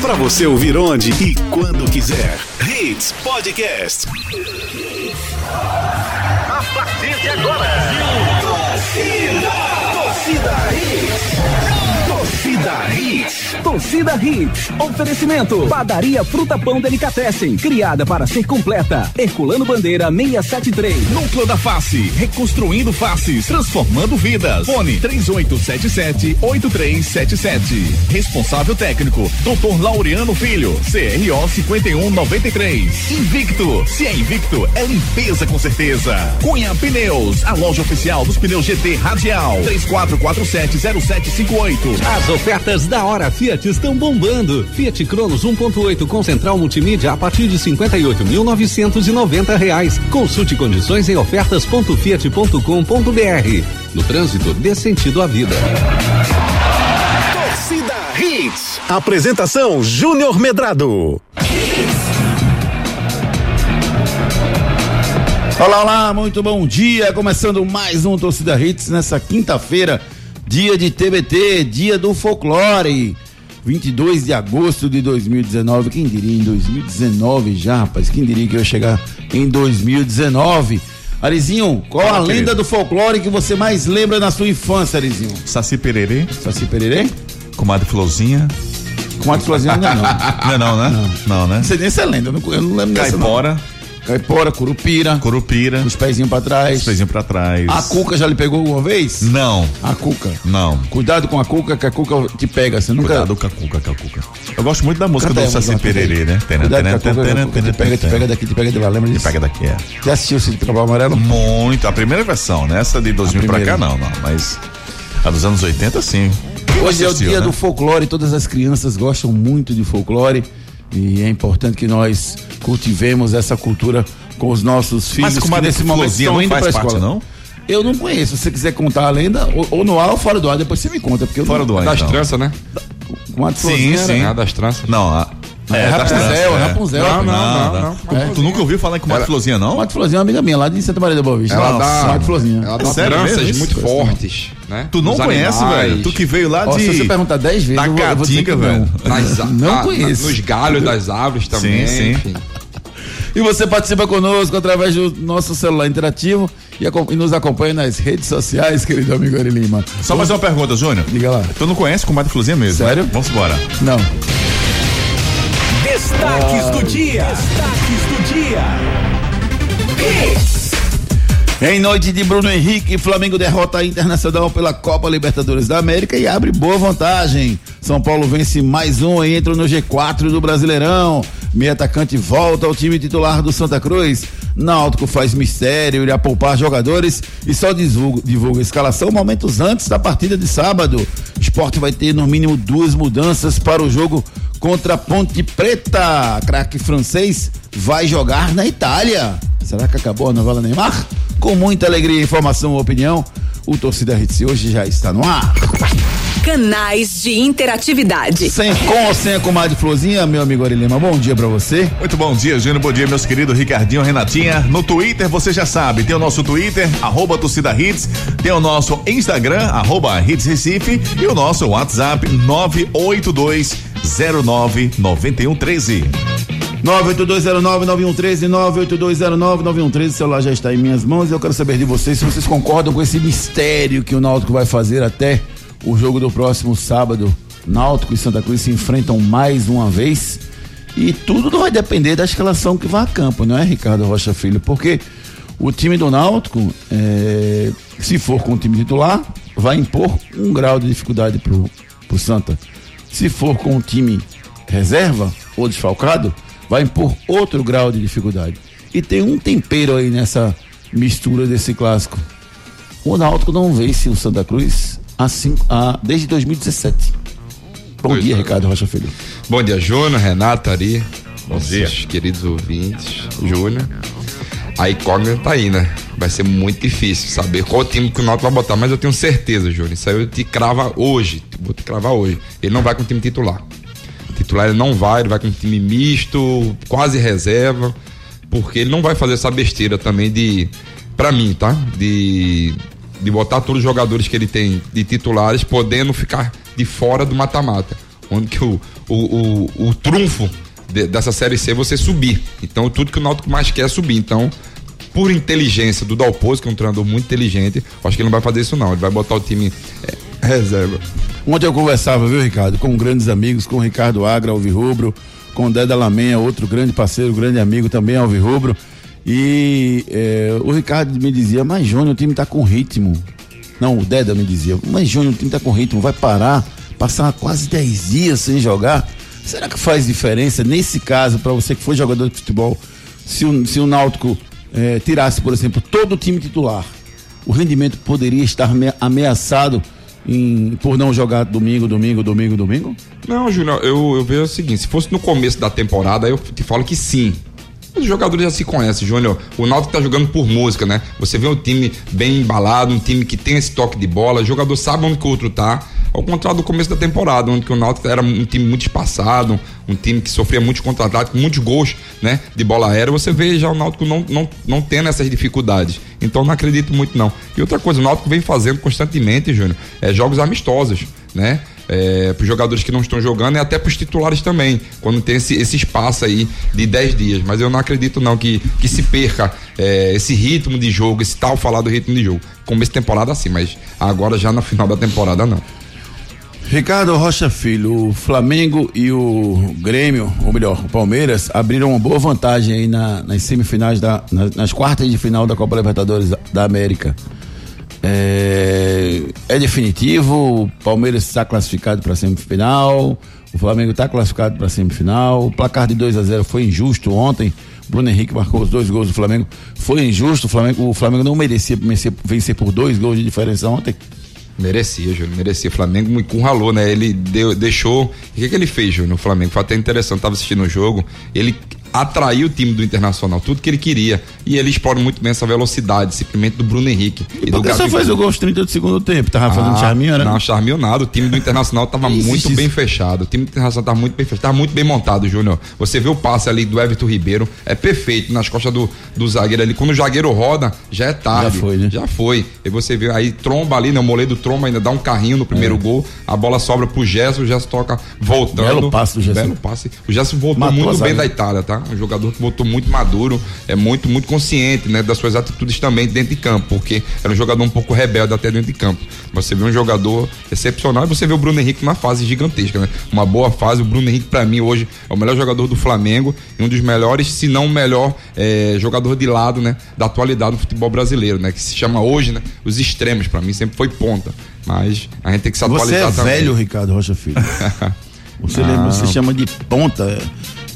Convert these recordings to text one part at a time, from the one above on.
Pra você ouvir onde e quando quiser. Hits Podcast. A partir de agora, torcida, torcida Hits. Torcida Hits. Torcida Hits. Oferecimento. Padaria Fruta Pão Delicatessen. Criada para ser completa. Herculano Bandeira 673. Núcleo da Face. Reconstruindo faces. Transformando vidas. Fone 3877-8377. Responsável técnico. Dr. Laureano Filho. CRO 5193. Invicto. Se é invicto, é limpeza com certeza. Cunha Pneus. A loja oficial dos pneus GT Radial. 34470758. As ofertas da hora Fiat estão bombando. Fiat Cronos 1.8 com central multimídia a partir de 58.990 reais. Consulte condições em ofertas.fiat.com.br. No trânsito, dê sentido à vida. Torcida Hits. Apresentação Júnior Medrado. Olá, olá, muito bom dia. Começando mais um Torcida Hits nessa quinta-feira, dia de TBT, dia do folclore. 22 de agosto de 2019. Quem diria em 2019 já, rapaz? Quem diria que eu ia chegar em 2019? Arizinho, qual a lenda do folclore que você mais lembra na sua infância, Arizinho? Saci Pererê, Saci Pererê? Comadre Florzinha. Com a Florzinha ainda não. Não não, né? Não, né? Não sei nem se é lenda, eu não, eu não lembro dessa não. Caipora, Caipora, Curupira, Curupira, os pezinhos pra trás. os pezinhos pra trás. A Cuca já lhe pegou alguma vez? Não, A Cuca. não. Cuidado com a Cuca, que a Cuca te pega. Você nunca. Cuidado com a cuca, com a cuca. Eu gosto muito da música aí, do Saci. Pererê, né? Te pega, te pega daqui, te pega de lá. Lembra Te disso? pega daqui, é. Já assistiu o Cid Cabral Amarelo? Muito. A primeira versão, né? Essa de 2000 pra cá, não, não. Mas a dos anos 80, sim. Hoje é o dia né? do folclore, todas as crianças gostam muito de folclore e é importante que nós cultivemos essa cultura com os nossos filhos Mas que Comadre nesse momento não faz parte, escola. não? Eu não conheço. Se você quiser contar a lenda, ou, ou no ar ou fora do ar, depois você me conta. Porque eu Fora não, do ar, Das então. tranças, né? Com a Sim, era- sim. Das tranças. Não, a... É, das Rapunzel, é. Rapunzel. Não, não, Não, não. Tu nunca ouviu falar em Comadre Florzinha, não? Comadre Florzinha é uma amiga minha lá de Santa Maria da Boa Vista. Ela dá, Comadre Florzinha. ela dá tranças muito fortes, né? Tu não conhece, velho? Tu que veio lá de... se você perguntar 10 vezes, eu vou, dizer que não. Não conheço. Nos galhos das árvores também, sim. enfim. E você participa conosco através do nosso celular interativo e, e nos acompanha nas redes sociais, querido amigo Ari Lima. Só mais uma pergunta, Júnior. Diga lá. Tu não conhece Comadre Florzinha mesmo? Sério? né? Vamos embora. Não. Destaques do dia. Destaques do dia. Em noite de Bruno Henrique, Flamengo derrota a Internacional pela Copa Libertadores da América e abre boa vantagem. São Paulo vence mais um e entra no G4 do Brasileirão. Meia atacante volta ao time titular do Santa Cruz. Náutico faz mistério, irá poupar jogadores e só divulga, divulga a escalação momentos antes da partida de sábado. Esporte vai ter no mínimo duas mudanças para o jogo contra a Ponte Preta. Craque francês vai jogar na Itália. Será que acabou a novela Neymar? Com muita alegria, informação e opinião, o Torcida Hits hoje já está no ar. Canais de interatividade. Sem com ou sem a comadre Florzinha, meu amigo Ari Lima, bom dia pra você. Muito bom dia, Júnior. Bom dia, meus queridos Ricardinho, Renatinha. No Twitter, você já sabe, tem o nosso Twitter, arroba torcida hits, tem o nosso Instagram, arroba hits Recife e o nosso WhatsApp 982 099113. 982099113, 982099113, o celular já está em minhas mãos e eu quero saber de vocês se vocês concordam com esse mistério que o Náutico vai fazer até o jogo do próximo sábado. Náutico e Santa Cruz se enfrentam mais uma vez e tudo vai depender da escalação que vai a campo, não é, Ricardo Rocha Filho? Porque o time do Náutico, é, se for com o time titular, vai impor um grau de dificuldade pro, pro Santa. Se for com o time reserva ou desfalcado, vai impor outro grau de dificuldade. E tem um tempero aí nessa mistura desse clássico. O Náutico não vence o Santa Cruz cinco, há, desde 2017. Bom Pois dia, é. Ricardo Rocha Filho. Bom dia, Júnior, Renato, Ari. Bom nossos dia. queridos ouvintes, Júnior. A incógnita tá aí, né? Vai ser muito difícil saber qual time que o Náutico vai botar, mas eu tenho certeza, Júnior. Isso aí eu te crava hoje. Vou te cravar hoje. Ele não vai com o time titular. Titular ele não vai, ele vai com um time misto, quase reserva, porque ele não vai fazer essa besteira também de, pra mim, tá? De, de botar todos os jogadores que ele tem de titulares podendo ficar de fora do mata-mata. onde que o, o, o, o trunfo de- dessa Série C é você subir. Então, tudo que o Náutico mais quer é subir. Então, por inteligência do Dalpozo, que é um treinador muito inteligente, acho que ele não vai fazer isso não. Ele vai botar o time é, reserva. Ontem eu conversava, viu, Ricardo, com grandes amigos, com o Ricardo Agra, Alvirrubro, com o Deda Lamenha, outro grande parceiro, grande amigo também, Alvirrubro. E eh, o Ricardo me dizia, mas Júnior, o time tá com ritmo. Não, o Deda me dizia, mas Júnior, o time tá com ritmo, vai parar, passar quase 10 dias sem jogar. Será que faz diferença nesse caso, para você que foi jogador de futebol, se o, se o Náutico eh, tirasse, por exemplo, todo o time titular? O rendimento poderia estar ame- ameaçado em- por não jogar domingo, domingo, domingo, domingo? Não, Júnior, eu, eu vejo o seguinte: se fosse no começo da temporada, eu te falo que sim. Os jogadores já se conhecem, Júnior. O Náutico tá jogando por música, né? Você vê um time bem embalado, um time que tem esse toque de bola, o jogador sabe onde que o outro tá. Ao contrário do começo da temporada, onde que o Náutico era um time muito espaçado, um time que sofria muitos contra-ataques, muitos gols, né? De bola aérea, você vê já o Náutico não, não, não tendo essas dificuldades. Então não acredito muito, não. E outra coisa, o Náutico vem fazendo constantemente, Júnior, é, jogos amistosos, né? É, para os jogadores que não estão jogando e até para os titulares também, quando tem esse, esse espaço aí de 10 dias. Mas eu não acredito não que, que se perca é, esse ritmo de jogo, esse tal falar do ritmo de jogo. Começo de temporada sim, mas agora já no final da temporada não. Ricardo Rocha Filho, o Flamengo e o Grêmio, ou melhor, o Palmeiras, abriram uma boa vantagem aí na- nas semifinais, da, nas, nas quartas de final da Copa Libertadores da América. É, é definitivo, o Palmeiras está classificado para a semifinal, o Flamengo está classificado para a semifinal, o placar de 2 a 0 foi injusto ontem. Bruno Henrique marcou os dois gols do Flamengo. Foi injusto, o Flamengo, o Flamengo não merecia vencer, por dois gols de diferença ontem. Merecia, Júnior, merecia. O Flamengo me encurralou, né? Ele deu, deixou. O que, que ele fez, Júnior, no Flamengo? Foi até interessante, tava assistindo o jogo. Ele atraiu o time do Internacional, tudo que ele queria. E ele explora muito bem essa velocidade, simplesmente do Bruno Henrique. E por que só fez o gol aos 30 do segundo tempo? Tava fazendo Ah, charminho, né? Não, charminho nada. O time do Internacional tava muito bem fechado. O time do Internacional tava muito bem fechado. Tava muito bem montado, Júnior. Você vê o passe ali do Everton Ribeiro, é perfeito nas costas do, do zagueiro ali. Quando o zagueiro roda, já é tarde. Já foi, né? Já foi. E você vê aí, tromba ali, né? O moleiro tromba ainda dá um carrinho no primeiro gol. A bola sobra pro Gerson, o Gerson toca voltando. É. Belo passe do Gerson. Belo passe. O Gerson voltou Matou muito bem da Itália, tá? Um jogador que voltou muito maduro, é muito, muito consciente, né? Das suas atitudes também dentro de campo, porque era um jogador um pouco rebelde até dentro de campo. Você vê um jogador excepcional e você vê o Bruno Henrique numa fase gigantesca, né? Uma boa fase. O Bruno Henrique, pra mim, hoje é o melhor jogador do Flamengo e um dos melhores, se não o melhor eh, jogador de lado, né? Da atualidade do futebol brasileiro, né? Que se chama hoje, né? Os extremos, pra mim, sempre foi ponta. Mas a gente tem que se Você atualizar é também. velho, Ricardo Rocha Filho. Você, lembra, você chama de ponta.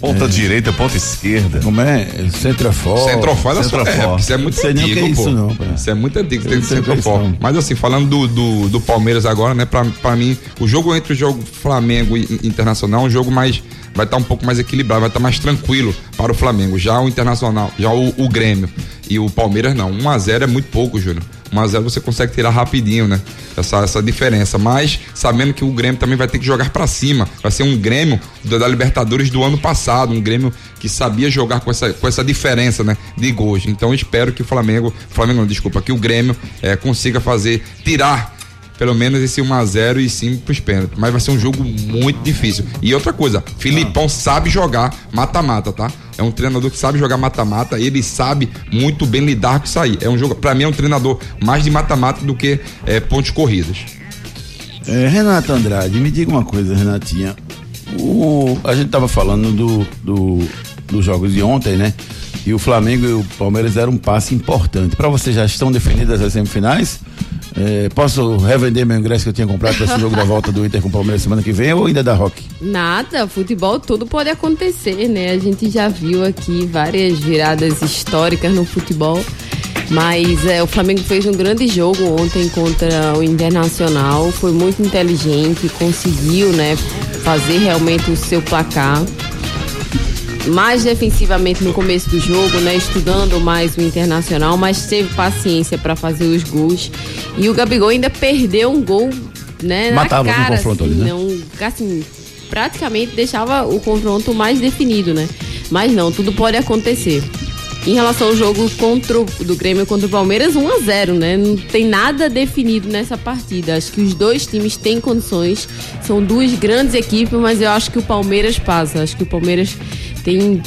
Ponta direita, ponta esquerda. Como é? Centrofor. Centrofor é da sua Centrofor. época. Isso é muito Sei o antigo, é pô. isso, não. Isso é muito antigo, tem Eu é não. Mas assim, falando do, do, do Palmeiras agora, né? Pra, pra mim, o jogo entre o jogo Flamengo e Internacional é um jogo mais. Vai estar um pouco mais equilibrado, vai estar mais tranquilo para o Flamengo. Já o Internacional, já o, o Grêmio e o Palmeiras não. 1x0 é muito pouco, Júnior. 1x0 você consegue tirar rapidinho, né? Essa, essa diferença. Mas sabendo que o Grêmio também vai ter que jogar pra cima. Vai ser um Grêmio da, Libertadores do ano passado. Um Grêmio que sabia jogar com essa, com essa diferença, né? De gols. Então espero que o Flamengo. Flamengo não, desculpa, que o Grêmio eh, consiga fazer, tirar pelo menos esse 1x0 e sim pros pênaltis. Mas vai ser um jogo muito difícil. E outra coisa, Filipão sabe jogar mata-mata, tá? É um treinador que sabe jogar mata-mata, ele sabe muito bem lidar com isso aí. É um jogo, para mim é um treinador mais de mata-mata do que eh, pontos corridos. É, Renata Andrade, me diga uma coisa, Renatinha. O, a gente tava falando do, do, dos jogos de ontem, né? E o Flamengo e o Palmeiras deram um passe importante. Para vocês já estão definidas as semifinais? É, posso revender meu ingresso que eu tinha comprado para esse jogo da volta do Inter com o Palmeiras semana que vem ou ainda dá rock? Nada, futebol tudo pode acontecer, né? A gente já viu aqui várias viradas históricas no futebol. Mas é, o Flamengo fez um grande jogo ontem contra o Internacional, foi muito inteligente, conseguiu né, fazer realmente o seu placar. Mais defensivamente no começo do jogo, né, estudando mais o Internacional, mas teve paciência para fazer os gols. E o Gabigol ainda perdeu um gol né, Matava no na cara, confronto assim, ali, né? não, assim, praticamente deixava o confronto mais definido, né? Mas não, tudo pode acontecer. Em relação ao jogo contra o, do Grêmio contra o Palmeiras, 1 a 0 né? Não tem nada definido nessa partida. Acho que os dois times têm condições. São duas grandes equipes, mas eu acho que o Palmeiras passa. Acho que o Palmeiras tem.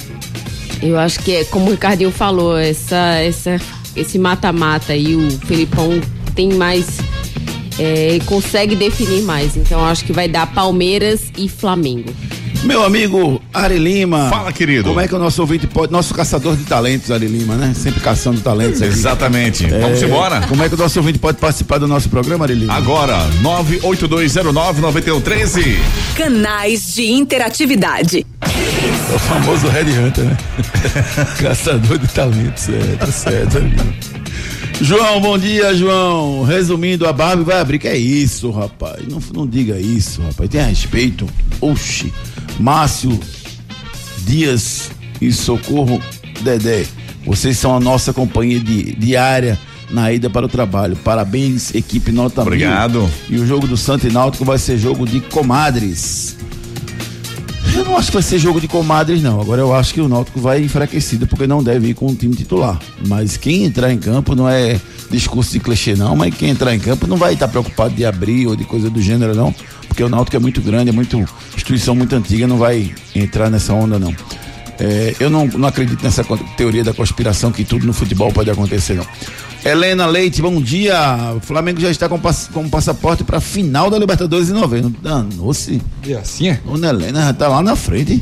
Eu acho que é, como o Ricardinho falou, essa, essa, esse mata-mata e o Felipão tem mais. É, consegue definir mais. Então acho que vai dar Palmeiras e Flamengo. Meu amigo Ari Lima. Fala, querido. Como é que o nosso ouvinte pode. Nosso caçador de talentos, Ari Lima, né? Sempre caçando talentos. Aqui. Exatamente. É, Vamos embora? Como é que o nosso ouvinte pode participar do nosso programa, Ari Lima? Agora, 982099113. Canais de interatividade. É o famoso Red Hunter, né? Caçador de talentos, é, tá certo. João, bom dia, João. Resumindo, a Barbie vai abrir. Que é isso, rapaz? Não, não diga isso, rapaz. Tenha respeito. Oxi. Márcio Dias e Socorro Dedé. Vocês são a nossa companhia de, diária na ida para o trabalho. Parabéns, equipe nota mil. Obrigado. E o jogo do Santo e Náutico vai ser jogo de comadres. Eu não acho que vai ser jogo de comadres, não. Agora eu acho que o Náutico vai enfraquecido porque não deve ir com o time titular. Mas quem entrar em campo não é discurso de clichê, não. Mas quem entrar em campo não vai estar preocupado de abrir ou de coisa do gênero, não. Porque o Náutico é muito grande, é muito instituição muito antiga, não vai entrar nessa onda, não. É, eu não, não acredito nessa teoria da conspiração que tudo no futebol pode acontecer, não. Helena Leite, bom dia. O Flamengo já está com, pass com passaporte para a final da Libertadores em novembro. Danou-se. E assim é? Dona Helena já tá lá na frente.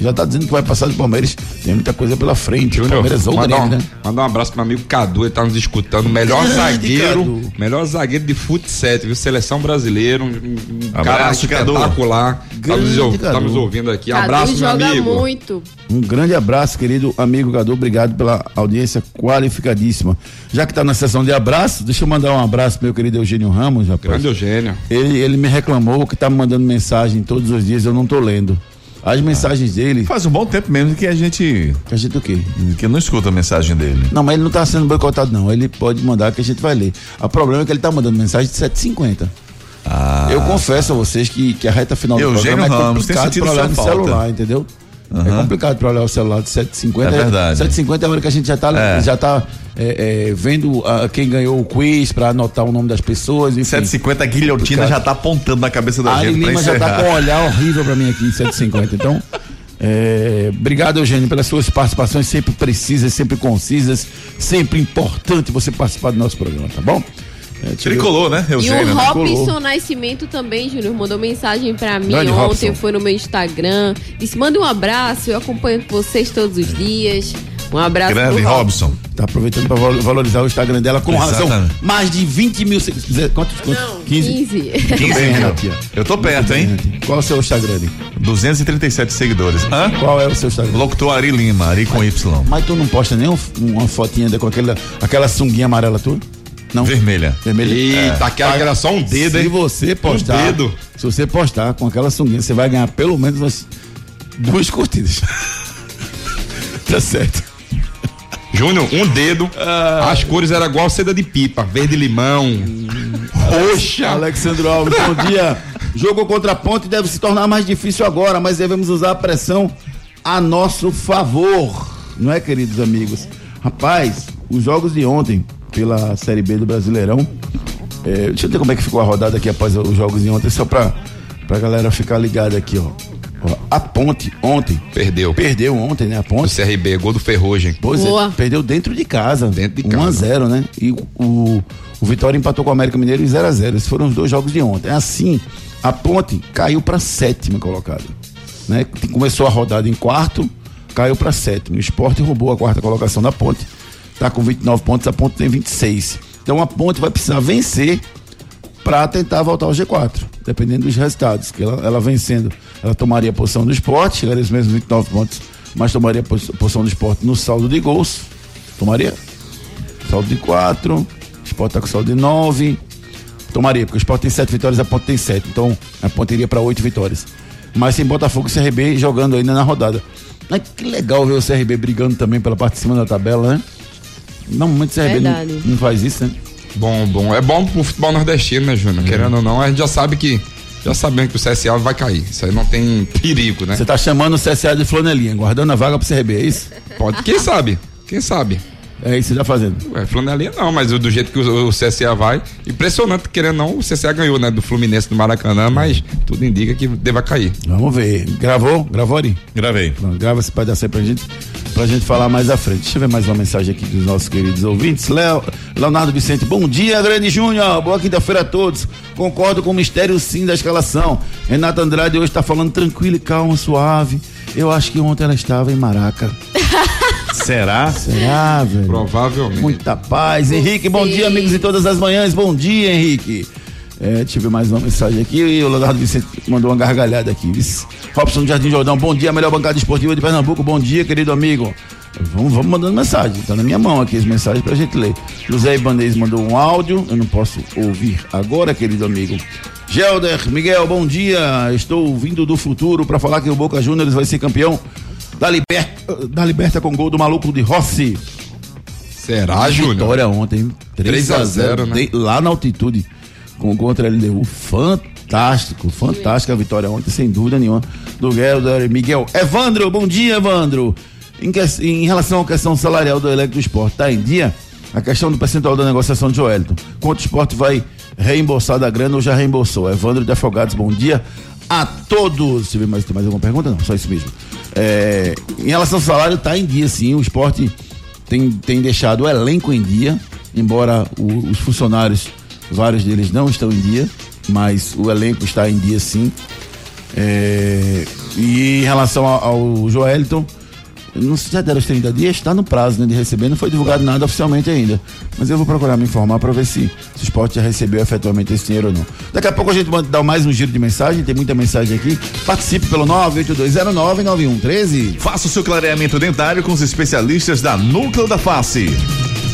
Já tá dizendo que vai passar do Palmeiras. Tem muita coisa pela frente. Júnior, Palmeiras ou mandar, um, né? mandar um abraço pro meu amigo Cadu, ele tá nos escutando. Melhor Grande zagueiro, Cadu. melhor zagueiro de futsal, viu? Seleção brasileira, um, um cara Cadu. espetacular. Tá nos, ou- tá Cadu. nos ouvindo aqui. Cadu abraço, meu joga amigo. muito. Um grande abraço, querido amigo Gadu. Obrigado pela audiência qualificadíssima. Já que tá na sessão de abraço, deixa eu mandar um abraço pro meu querido Eugênio Ramos, rapaz. Grande Eugênio. Ele, ele me reclamou que tá me mandando mensagem todos os dias, eu não tô lendo. As mensagens dele. Faz um bom tempo mesmo que a gente. A gente o quê? que não escuta a mensagem dele. Não, mas ele não tá sendo boicotado, não. Ele pode mandar que a gente vai ler. O problema é que ele tá mandando mensagem de 750. Ah. Eu confesso a vocês que, que a reta final do Eugênio programa é Ramos, tem complicado sentido pra olhar no falta. celular, entendeu? É Aham. complicado pra olhar o celular de 750. É verdade. 750 é a hora que a gente já tá, É. já tá é, é, vendo ah, quem ganhou o quiz pra anotar o nome das pessoas. Enfim. 750 a guilhotina já tá apontando na cabeça da A gente Lima já tá com um olhar horrível pra mim aqui, 150. Então, é, obrigado, Eugênio, pelas suas participações sempre precisas, sempre concisas, sempre importante você participar do nosso programa, tá bom? É. Tricolor, né? E Eugênio, o né? Robson Nascimento também, Júnior, mandou mensagem pra mim Grande ontem, Robson. foi no meu Instagram. Disse: manda um abraço, eu acompanho vocês todos os dias. Um abraço Grande pro Robson. Tá aproveitando pra val- valorizar o Instagram dela com razão. Exatamente. Mais de 20 mil seguidores. Quantos? quantos? Não, 15? 15. Tudo bem, Renatinha. Eu tô perto, hein? Qual é o seu Instagram? ali? 237 seguidores. Hã? Qual é o seu Instagram? Locutor Ari Lima, Ari com Y. Mas tu não posta nem um- uma fotinha da- com aquela, aquela sunguinha amarela tua? Não? Vermelha. Vermelha? Eita, aquela que era só um dedo, Se hein? você postar, Um dedo. se você postar com aquela sunguinha, você vai ganhar pelo menos umas duas curtidas. tá certo. Júnior, um dedo. As cores eram igual seda de pipa, verde limão, roxa. Alexandro Alves, bom dia. Jogo contra a Ponte deve se tornar mais difícil agora, mas devemos usar a pressão a nosso favor, não é, queridos amigos? Rapaz, os jogos de ontem pela Série B do Brasileirão, é, deixa eu ver como é que ficou a rodada aqui após os jogos de ontem, só pra, pra galera ficar ligada aqui, ó. Ó, A Ponte ontem Perdeu. perdeu ontem, né? A O Ponte. CRB, gol do Ferrugem. Pois Boa. é, perdeu dentro de casa. Dentro de 1 a casa. 0 né? E o, o Vitória empatou com o América Mineiro em 0 a 0 Esses foram os dois jogos de ontem. Assim, a Ponte caiu para sétima colocada. Né? Começou a rodada em quarto, caiu para sétimo. O Sport roubou a quarta colocação da Ponte. Tá com 29 pontos, a Ponte tem 26. Então a Ponte vai precisar vencer para tentar voltar ao G4, dependendo dos resultados. Que ela, ela vencendo, ela tomaria a posição do esporte, chegaria aos mesmos 29 pontos, mas tomaria a pos- posição do esporte no saldo de gols. Tomaria? Saldo de 4, o esporte está com saldo de 9. Tomaria, porque o esporte tem 7 vitórias, a ponte tem 7. Então a ponte iria para 8 vitórias. Mas sem Botafogo e CRB jogando ainda na rodada. Mas que legal ver o CRB brigando também pela parte de cima da tabela, né? Normalmente o CRB não, não faz isso, né? Bom, bom. É bom pro futebol nordestino, né, Júnior? Querendo ou não, a gente já sabe que. Já sabemos que o CSA vai cair. Isso aí não tem perigo, né? Você tá chamando o CSA de flanelinha, guardando a vaga pro CRB, é isso? Pode. Quem sabe? Quem sabe? É isso que você tá fazendo. Ué, flanelinha não, mas do jeito que o, o CSA vai, impressionante, querendo ou não, o CSA ganhou, né, do Fluminense do Maracanã, mas tudo indica que deva cair. Vamos ver. Gravou? Gravou, Ari? Gravei. Pronto, grava esse pedaço pra gente, pra gente falar mais à frente. Deixa eu ver mais uma mensagem aqui dos nossos queridos ouvintes. Léo, Leonardo Vicente, bom dia, grande Júnior. Boa quinta-feira a todos. Concordo com o mistério sim da escalação. Renata Andrade hoje tá falando tranquilo e calmo, suave. Eu acho que ontem ela estava em Maraca. Será? Será, velho? Provavelmente. Muita paz. Henrique, bom dia, amigos de todas as manhãs. Bom dia, Henrique. É, deixa eu ver mais uma mensagem aqui. E o Leonardo Vicente mandou uma gargalhada aqui. Robson do Jardim Jordão, bom dia, melhor bancada esportiva de Pernambuco. Bom dia, querido amigo. Vamos, vamos mandando mensagem. Tá na minha mão aqui as mensagens pra gente ler. José Ibanez mandou um áudio. Eu não posso ouvir agora, querido amigo. Gelder, Miguel, bom dia. Estou vindo do futuro para falar que o Boca Juniors vai ser campeão da, liber... da Liberta com gol do maluco de Rossi. Será, Júnior? Vitória ontem, 3 3 a a 0, 0, né? de- lá na altitude com contra a LDU. Fantástico, fantástica a vitória ontem, sem dúvida nenhuma, do Gelder Miguel. Evandro, bom dia, Evandro. Em, que- em relação à questão salarial do elenco do esporte, tá em dia? A questão do percentual da negociação de Joelton. Quanto o esporte vai reembolsar da grana ou já reembolsou? Evandro de Afogados, bom dia a todos. Eu ver mais, tem mais alguma pergunta? Não, só isso mesmo. É, em relação ao salário, tá em dia sim. O esporte tem, tem deixado o elenco em dia, embora o- os funcionários, vários deles não estão em dia, mas o elenco está em dia sim. É, e em relação ao, ao Joelton, não se já deram os 30 dias, está no prazo né, de receber, não foi divulgado nada oficialmente ainda. Mas eu vou procurar me informar para ver se, se o esporte já recebeu efetivamente esse dinheiro ou não. Daqui a pouco a gente vai dar mais um giro de mensagem, tem muita mensagem aqui. Participe pelo 982099113. Faça o seu clareamento dentário com os especialistas da Núcleo da Face.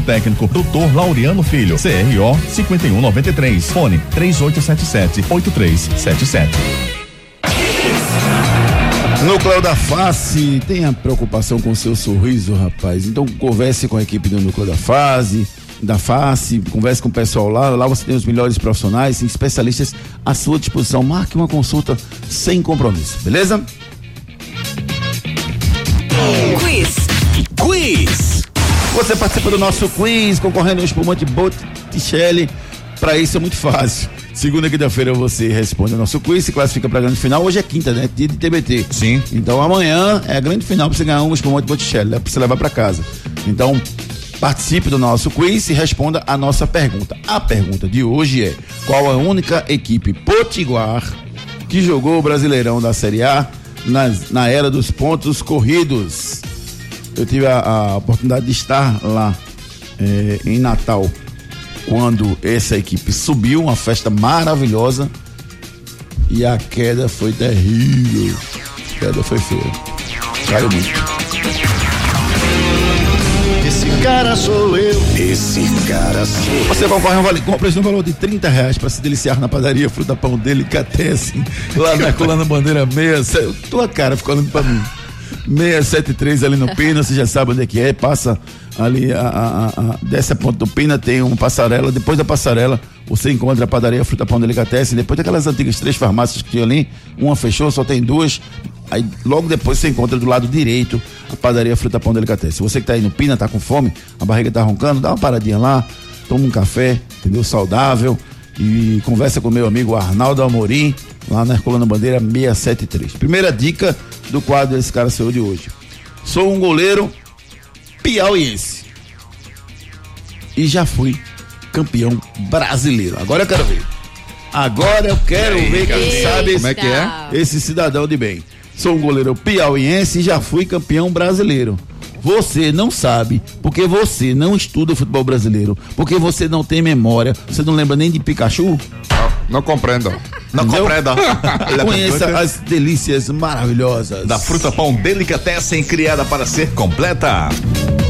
técnico, Dr. Laureano Filho, CRO 5193. Fone 3877-8377. Núcleo da Face, tenha preocupação com o seu sorriso, rapaz. Então converse com a equipe do Núcleo da Face, da Face, converse com o pessoal lá. Lá você tem os melhores profissionais, tem especialistas à sua disposição. Marque uma consulta sem compromisso, beleza? Quiz. Quiz. Você participa do nosso quiz concorrendo ao espumante Botticelli. Para isso é muito fácil. Segunda e quinta-feira você responde ao nosso quiz, se classifica para a grande final. Hoje é quinta, né? Dia de TBT. Sim. Então amanhã é a grande final para você ganhar um espumante Botticelli, né? para você levar para casa. Então participe do nosso quiz e responda a nossa pergunta. A pergunta de hoje é: qual a única equipe potiguar que jogou o Brasileirão da Série A nas- na era dos pontos corridos? Eu tive a, a oportunidade de estar lá eh, em Natal quando essa equipe subiu, uma festa maravilhosa e a queda foi terrível. A queda foi feia. Caiu muito. Esse cara sou eu. Esse cara sou Você concorre a um vale compras no valor de 30 reais para se deliciar na padaria Fruta Pão Delicatessen, lá na Colana Bandeira 6. Tua cara ficou olhando para mim. 673 ali no Pina, você já sabe onde é que é, passa ali, a, a, a, ponta do Pina, tem uma passarela, depois da passarela você encontra a padaria Fruta Pão Delicatessen, depois daquelas antigas três farmácias que tinha ali, uma fechou, só tem duas, aí logo depois você encontra do lado direito a padaria Fruta Pão Delicatessen. Você que tá aí no Pina, tá com fome, a barriga tá roncando, dá uma paradinha lá, toma um café, entendeu? Saudável e conversa com meu amigo Arnaldo Amorim, lá na Herculano Bandeira 673. Primeira dica do quadro Esse Cara Seu de hoje. Sou um goleiro piauiense e já fui campeão brasileiro. Agora eu quero ver. Agora eu quero ver quem Eita. sabe Como é que é? esse cidadão de bem. Sou um goleiro piauiense e já fui campeão brasileiro. Você não sabe, porque você não estuda futebol brasileiro, porque você não tem memória, você não lembra nem de Pikachu? Não compreendo. Não compreenda. Conheça as delícias maravilhosas Da Fruta Pão Delicatessen, criada para ser completa.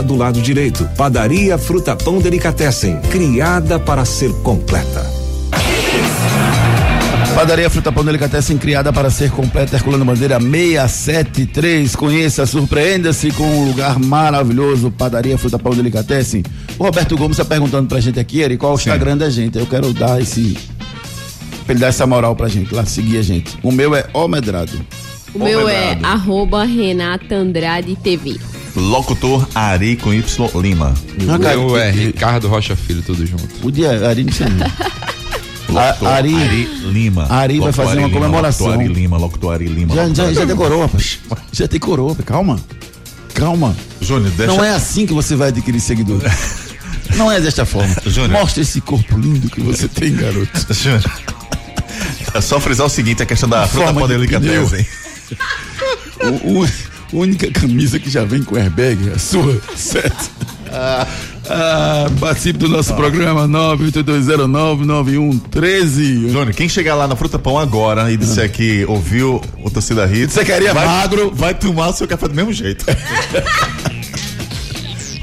do lado direito. Padaria Fruta Pão Delicatessen, criada para ser completa. Padaria Fruta Pão Delicatessen, criada para ser completa, Herculano Bandeira 673. Conheça, surpreenda-se com um lugar maravilhoso, Padaria Fruta Pão Delicatessen. O Roberto Gomes está perguntando pra gente aqui, Eri, qual é o Instagram da gente. Eu quero dar esse. pra ele dar essa moral pra gente, lá seguir a gente. O meu é O Medrado. O meu é arroba Renata Andrade TV. Locutor Ari com Y Lima. O cara, meu é Ricardo Rocha Filho, tudo junto. Podia, Ari, não sei. Locutor A- Ari- Ari Lima. Ari vai fazer Ari uma Lima, comemoração. Locutor Ari Lima, locutor Ari Lima. Já, já, já decorou, rapaz. Já decorou, calma. Calma. Júnior, deixa. Não é assim que você vai adquirir seguidores. Não é desta forma. Júnior. Mostra esse corpo lindo que você tem, garoto. Júnior. É só frisar o seguinte, a questão da fruta Forma pão de delicatessen. O, o- a única camisa que já vem com airbag é a sua, certo? Ah, ah, participe do nosso programa 982099113. Júnior, quem chegar lá na Fruta Pão agora e disser que ouviu o Torcida Hits... Você queria vai, magro? Vai tomar o seu café do mesmo jeito.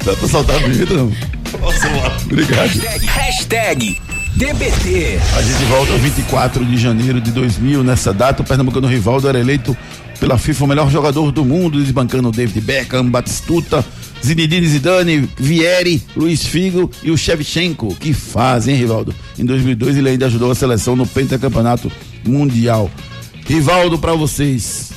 Dá pra soltar a vinheta, não? Nossa, lá. Obrigado. Hashtag DBT. A gente volta 24 de janeiro de 2000. Nessa data, o Pernambucano Rivaldo era eleito pela FIFA o melhor jogador do mundo, desbancando David Beckham, Batistuta, Zinedine Zidane, Vieri, Luiz Figo e o Shevchenko. Que fazem, hein, Rivaldo? Em 2002 ele ainda ajudou a seleção no pentacampeonato mundial. Rivaldo, pra vocês,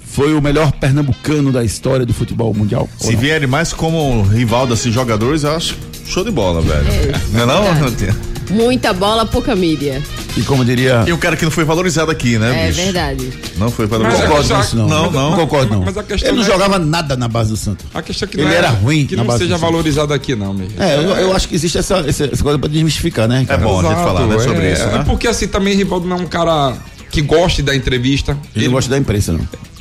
foi o melhor pernambucano da história do futebol mundial? Se vierem mais como rival desses jogadores, eu acho show de bola, velho. não é não? Muita bola, pouca mídia. E como diria. E o cara que não foi valorizado aqui, né, É bicho? verdade. Não foi valorizado. é Concordo com isso, não. Não, Não, não. concordo, não. Mas a questão Ele não não é- jogava nada na base do Santos. A questão é que Ele não era ruim que na não base seja do Santos. valorizado aqui não, mesmo. É, eu, eu acho que existe essa, essa, essa coisa pra desmistificar, né? É cara? bom a gente falar né, sobre é, isso, né? É porque assim também Rivaldo não é um cara que goste da entrevista. Ele não gosta da imprensa, não.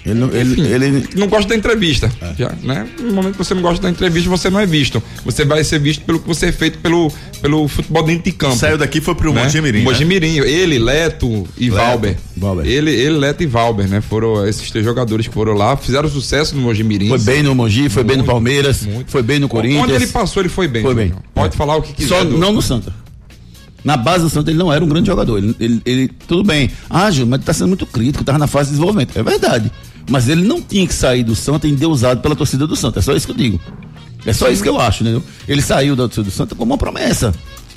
Ele, não- ele, Enfim, ele, não gosta da entrevista. Já, né? No momento que você não gosta da entrevista, você não é visto. Você vai ser visto pelo que você é feito pelo, pelo futebol dentro de campo. Saiu daqui foi pro né? Mojimirim, né? Mojimirim. Ele, Leto e Valber. Valber. Ele, ele, Leto e Valber, né? Foram esses três jogadores que foram lá, fizeram sucesso no Mojimirim. foi bem no Mogi, foi bem no Muito, Palmeiras, muito. foi bem no Corinthians. Onde ele passou, ele foi bem. Foi bem. Pode É. falar o que quiser. Só do- não no Santa. Na base do Santa ele não era um grande jogador. Ele, ele, ele- tudo bem. Ah, Júlio, mas tá sendo muito crítico, tava na fase de desenvolvimento. É verdade. Mas ele não tinha que sair do Santa endeusado pela torcida do Santa. É só isso que eu digo. É só isso que eu acho, entendeu? Ele saiu da torcida do Santa como uma promessa.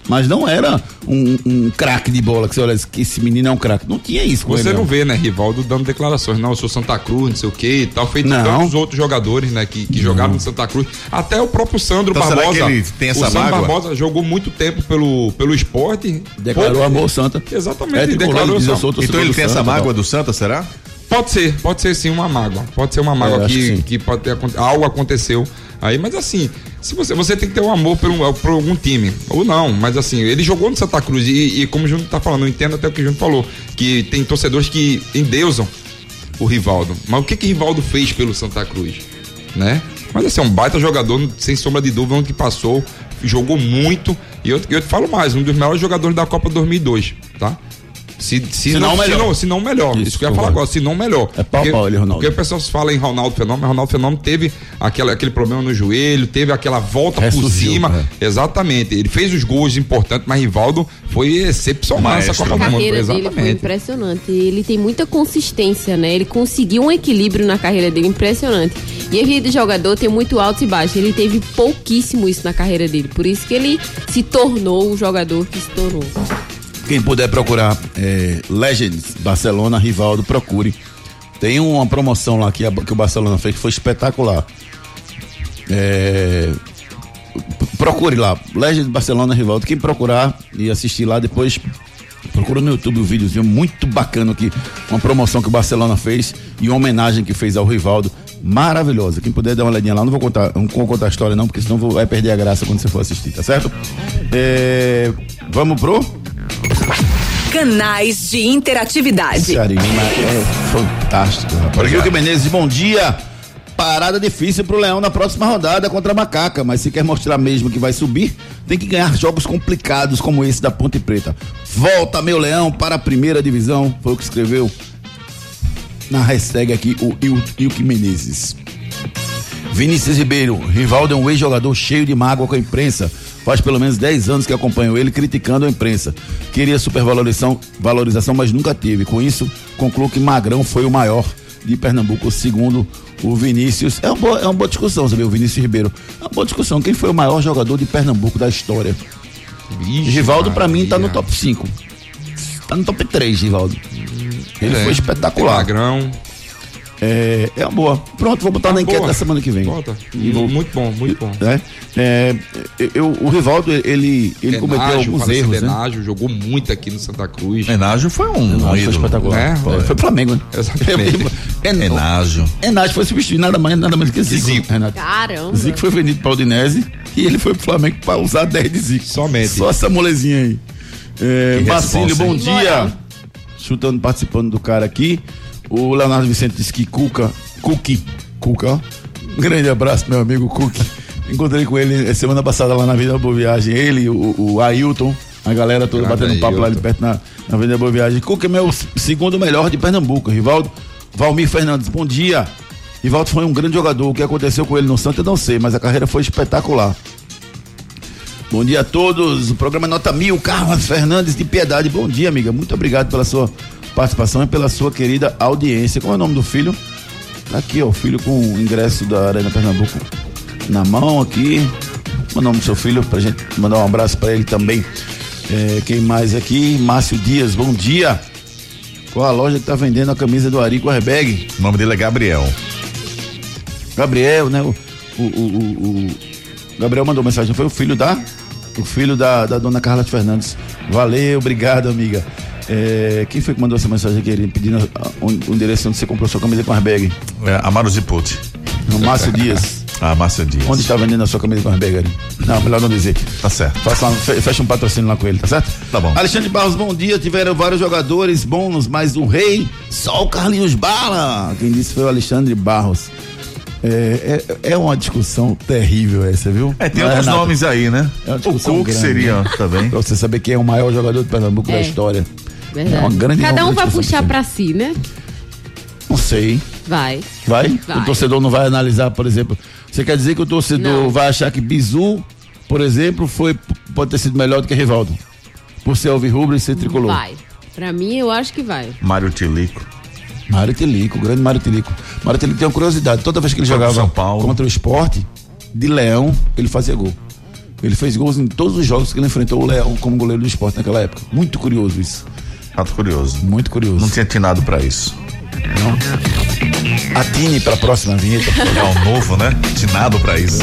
Mas não era um, um craque de bola que você olha que esse menino é um craque. Não tinha isso com Você ele. não vê, né, Rivaldo dando declarações, não, eu sou Santa Cruz, não sei o que e tal, feito Não. tantos outros jogadores, né, que, que jogaram no Santa Cruz. Até o próprio Sandro Então, será Barbosa. que ele tem essa o Sandro mágoa? Barbosa jogou muito tempo pelo, pelo esporte. Declarou Pouco- amor ao Santa. Exatamente, É, ele declarou diz, eu sou Então ele tem essa Santa, mágoa tal. do Santa, será? Pode ser, pode ser sim uma mágoa. Pode ser uma mágoa É, que que, que pode ter algo aconteceu aí, mas assim, se você, você tem que ter um amor por, um- por algum time. Ou não, mas assim, ele jogou no Santa Cruz e, e como o Júnior tá falando, eu entendo até o que o Júnior falou, que tem torcedores que endeusam o Rivaldo. Mas o que que Rivaldo fez pelo Santa Cruz, né? Mas assim, é um baita jogador, sem sombra de dúvida, onde que passou, jogou muito. E eu, eu te falo mais, um dos melhores jogadores da Copa 2002, tá? Se, se, Se não, não, se, melhor. não, se não melhor. Isso, Isso, que eu ia falar agora, se não melhor. É pau Porque- pau ele, Ronaldo. Porque o pessoal se fala em Ronaldo Fenômeno, mas Ronaldo Fenômeno teve aquela, aquele problema no joelho, teve aquela volta por Ressurgiu, cima. é. Exatamente. Ele fez os gols importantes, mas Rivaldo foi excepcional nessa Maestro, Copa A do Mundo. carreira dele foi Exatamente. impressionante. Ele tem muita consistência, né? Ele conseguiu um equilíbrio na carreira dele impressionante. E a vida de jogador tem muito alto e baixo. Ele teve pouquíssimo isso na carreira dele. Por isso que ele se tornou o jogador que se tornou. Quem puder procurar é, Legends Barcelona, Rivaldo, procure. Tem uma promoção lá que, a- que o Barcelona fez que foi espetacular. É, procure lá, Legends Barcelona, Rivaldo. Quem procurar e assistir lá depois, procura no YouTube o videozinho muito bacana que uma promoção que o Barcelona fez e uma homenagem que fez ao Rivaldo. maravilhosa. Quem puder dar uma olhadinha lá, não vou contar, não vou contar a história não, porque senão vou- vai perder a graça quando você for assistir, tá certo? É, vamos pro? Canais de interatividade. Esse Arima é fantástico, rapaz. Gilque Menezes, bom dia. Parada difícil pro Leão na próxima rodada contra a Macaca, mas se quer mostrar mesmo que vai subir, tem que ganhar jogos complicados como esse da Ponte Preta. Volta, meu Leão, para a primeira divisão. Foi o que escreveu na hashtag aqui o Il- Ilke Menezes. Vinícius Ribeiro, Rivaldo é um ex-jogador cheio de mágoa com a imprensa. Faz pelo menos 10 anos que acompanho ele criticando a imprensa. Queria supervalorização, valorização, mas nunca teve. Com isso, concluo que Magrão foi o maior de Pernambuco, segundo o Vinícius. É uma boa, é uma boa discussão, sabe? O Vinícius Ribeiro. É uma boa discussão. Quem foi o maior jogador de Pernambuco da história? Rivaldo, pra mim, tá no top 5. Tá no top 3, Rivaldo. Ele É, foi espetacular. Magrão. É, é uma boa. Pronto, vou botar na enquete boa. da semana que vem. Bota. Vou- Muito bom, muito bom. né? É, eu, o Rivaldo, ele, ele cometeu Denágio, alguns erros, né? Denágio, jogou muito aqui no Santa Cruz. Enágio foi um, um Enágio foi espetacular. É, foi, foi. Flamengo, né? Exatamente. En- Enágio. Enágio foi substituído nada mais, nada menos que Zico. Zico. Renato. Caramba. Zico foi vendido pra Udinese e ele foi pro Flamengo pra usar 10 de Zico. Somente. Só essa molezinha aí. É, Marcílio, bom dia. Chutando, participando do cara aqui. O Leonardo Vicente disse que Cuca, Cuqui, Cuca, ó. Um grande abraço, meu amigo Cuqui. Encontrei com ele semana passada lá na Avenida Boa Viagem. Ele, o, o Ailton, a galera toda Grande batendo papo lá de perto na, na Avenida Boa Viagem. Cuca é meu segundo melhor de Pernambuco. Rivaldo, Valmir Fernandes, bom dia. Rivaldo foi um grande jogador. O que aconteceu com ele no Santos eu não sei, mas a carreira foi espetacular. Bom dia a todos. O programa Nota Mil. Carlos Fernandes de Piedade. Bom dia, amiga. Muito obrigado pela sua participação e pela sua querida audiência. Qual é o nome do filho? Tá aqui, ó. O filho com o ingresso da Arena Pernambuco na mão aqui. O nome do seu filho pra gente mandar um abraço pra ele também. É, quem mais aqui? Márcio Dias. Bom dia. Qual a loja que tá vendendo a camisa do Ari com airbag? O nome dele é Gabriel. Gabriel, né? O, o, o, o- o Gabriel mandou mensagem, foi o filho da? O filho da, da dona Carla Fernandes. Valeu, obrigado, amiga. É, quem foi que mandou essa mensagem aqui? Ele pedindo o, o endereço onde você comprou sua camisa com airbag? É, Amaro Ziputi. No Márcio Dias. Ah, Márcio Dias. Onde está vendendo a sua camisa com airbag ali? Não, melhor não dizer. Tá certo. Faça fe- fecha um patrocínio lá com ele, tá certo? Tá bom. Alexandre Barros, bom dia. Tiveram vários jogadores bons, mas o rei, só o Carlinhos Bala. Quem disse foi o Alexandre Barros. É, é, é uma discussão terrível essa, viu? É, tem Não outros Renato? nomes aí, né? É uma o discussão Cook grande, seria né? também. Pra você saber quem é o maior jogador de Pernambuco da É. história. Verdade. É uma grande- Cada um vai puxar pra si, né? Não sei. Vai. Vai? Vai. O torcedor não vai analisar, por exemplo. Você quer dizer que o torcedor Não. vai achar que Bizu, por exemplo, foi, pode ter sido melhor do que Rivaldo? Por ser alvirrubro e ser tricolor. Vai. Pra mim, eu acho que vai. Mário Tilico. Mário Tilico, o grande Mário Tilico. Mário Tilico tem uma curiosidade. Toda vez que ele jogava São Paulo. contra o esporte, de Leão, ele fazia gol. Ele fez gols em todos os jogos que ele enfrentou o Leão como goleiro do esporte naquela época. Muito curioso isso. Fato curioso. Muito curioso. Não tinha atinado pra isso. Atine para a próxima vinheta. É um novo, né? Atinado pra isso.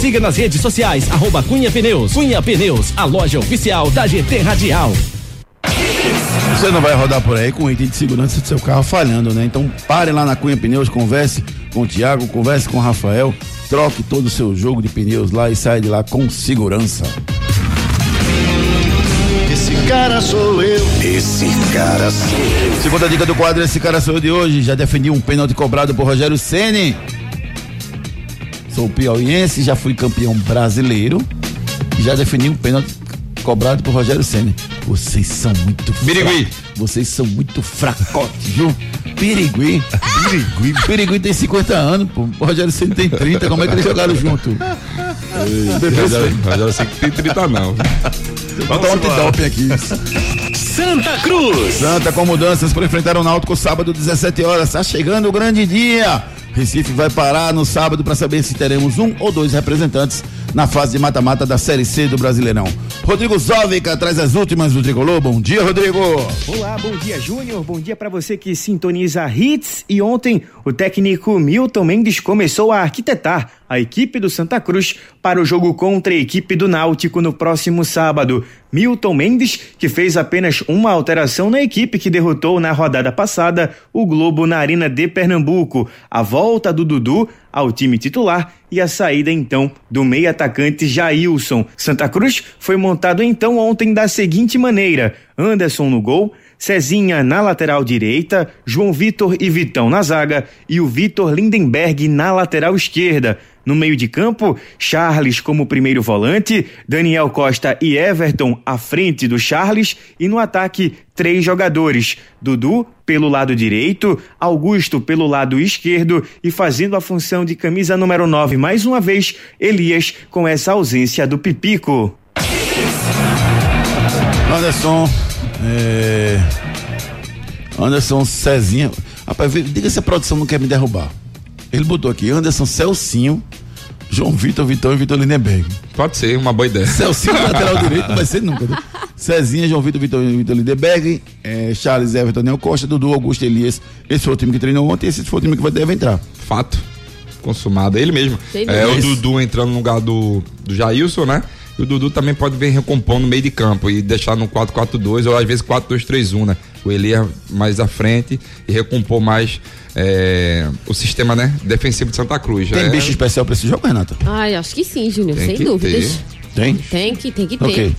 Siga nas redes sociais, arroba Cunha Pneus. Cunha Pneus, a loja oficial da GT Radial. Você não vai rodar por aí com o item de segurança do seu carro falhando, né? Então pare lá na Cunha Pneus, converse com o Thiago, converse com o Rafael, troque todo o seu jogo de pneus lá e saia de lá com segurança. Esse cara sou eu. Esse cara sou eu. Segunda dica do quadro, esse cara sou eu de hoje. Já defendi um pênalti cobrado por Rogério Ceni. Sou piauiense, já fui campeão brasileiro. E já defendi um pênalti cobrado por Rogério Ceni. Vocês são muito Birigui. Vocês são muito fracotes, viu? Pirigui. Pirigui. Pirigui tem 50 anos, pô. O Rogério Ceni tem 30. Como é que eles jogaram junto? Sei que tem 30 não. Bota um antidoping aqui. Santa Cruz. Santa com mudanças para enfrentar o Náutico sábado, 17 horas. Está chegando o grande dia. Recife vai parar no sábado para saber se teremos um ou dois representantes na fase de mata-mata da Série C do Brasileirão. Rodrigo Zóvica traz as últimas do Tricolor. Bom dia, Rodrigo. Olá, bom dia, Júnior. Bom dia para você que sintoniza Hits. E ontem, o técnico Milton Mendes começou a arquitetar a equipe do Santa Cruz para o jogo contra a equipe do Náutico no próximo sábado. Milton Mendes, que fez apenas uma alteração na equipe que derrotou na rodada passada o Globo na Arena de Pernambuco. A volta do Dudu ao time titular e a saída então do meio atacante Jailson. Santa Cruz foi montado então ontem da seguinte maneira: Anderson no gol, Cezinha na lateral direita, João Vitor e Vitão na zaga e o Vitor Lindenberg na lateral esquerda. No meio de campo, Charles como primeiro volante, Daniel Costa e Everton à frente do Charles e no ataque, três jogadores: Dudu pelo lado direito, Augusto pelo lado esquerdo e fazendo a função de camisa número 9 mais uma vez, Elias com essa ausência do Pipico. Anderson, é... Anderson Cezinha. Rapaz, diga se a produção não quer me derrubar. Ele botou aqui Anderson Celcinho, João Vitor, Vitão e Vitor Lindenberg. Pode ser, uma boa ideia. Celcinho lateral direito não vai ser nunca, né? Cezinha, João Vitor, Vitor, Vitor Lindenberg, é, Charles Everton, Neo Costa, Dudu, Augusto Elias. Esse foi o time que treinou ontem, esse foi o time que vai, deve entrar. Fato. Consumado. Ele mesmo. É o Dudu entrando no lugar do, do Jailson, né? E o Dudu também pode vir recompondo no meio de campo e deixar no 4-4-2 ou às vezes 4-2-3-1, né? O Elias mais à frente e recompor mais é, o sistema né, defensivo de Santa Cruz. Tem é... bicho especial pra esse jogo, Renata? Ai, acho que sim, Júnior, sem que dúvidas. Tem? Tem que, tem que ter. Ok.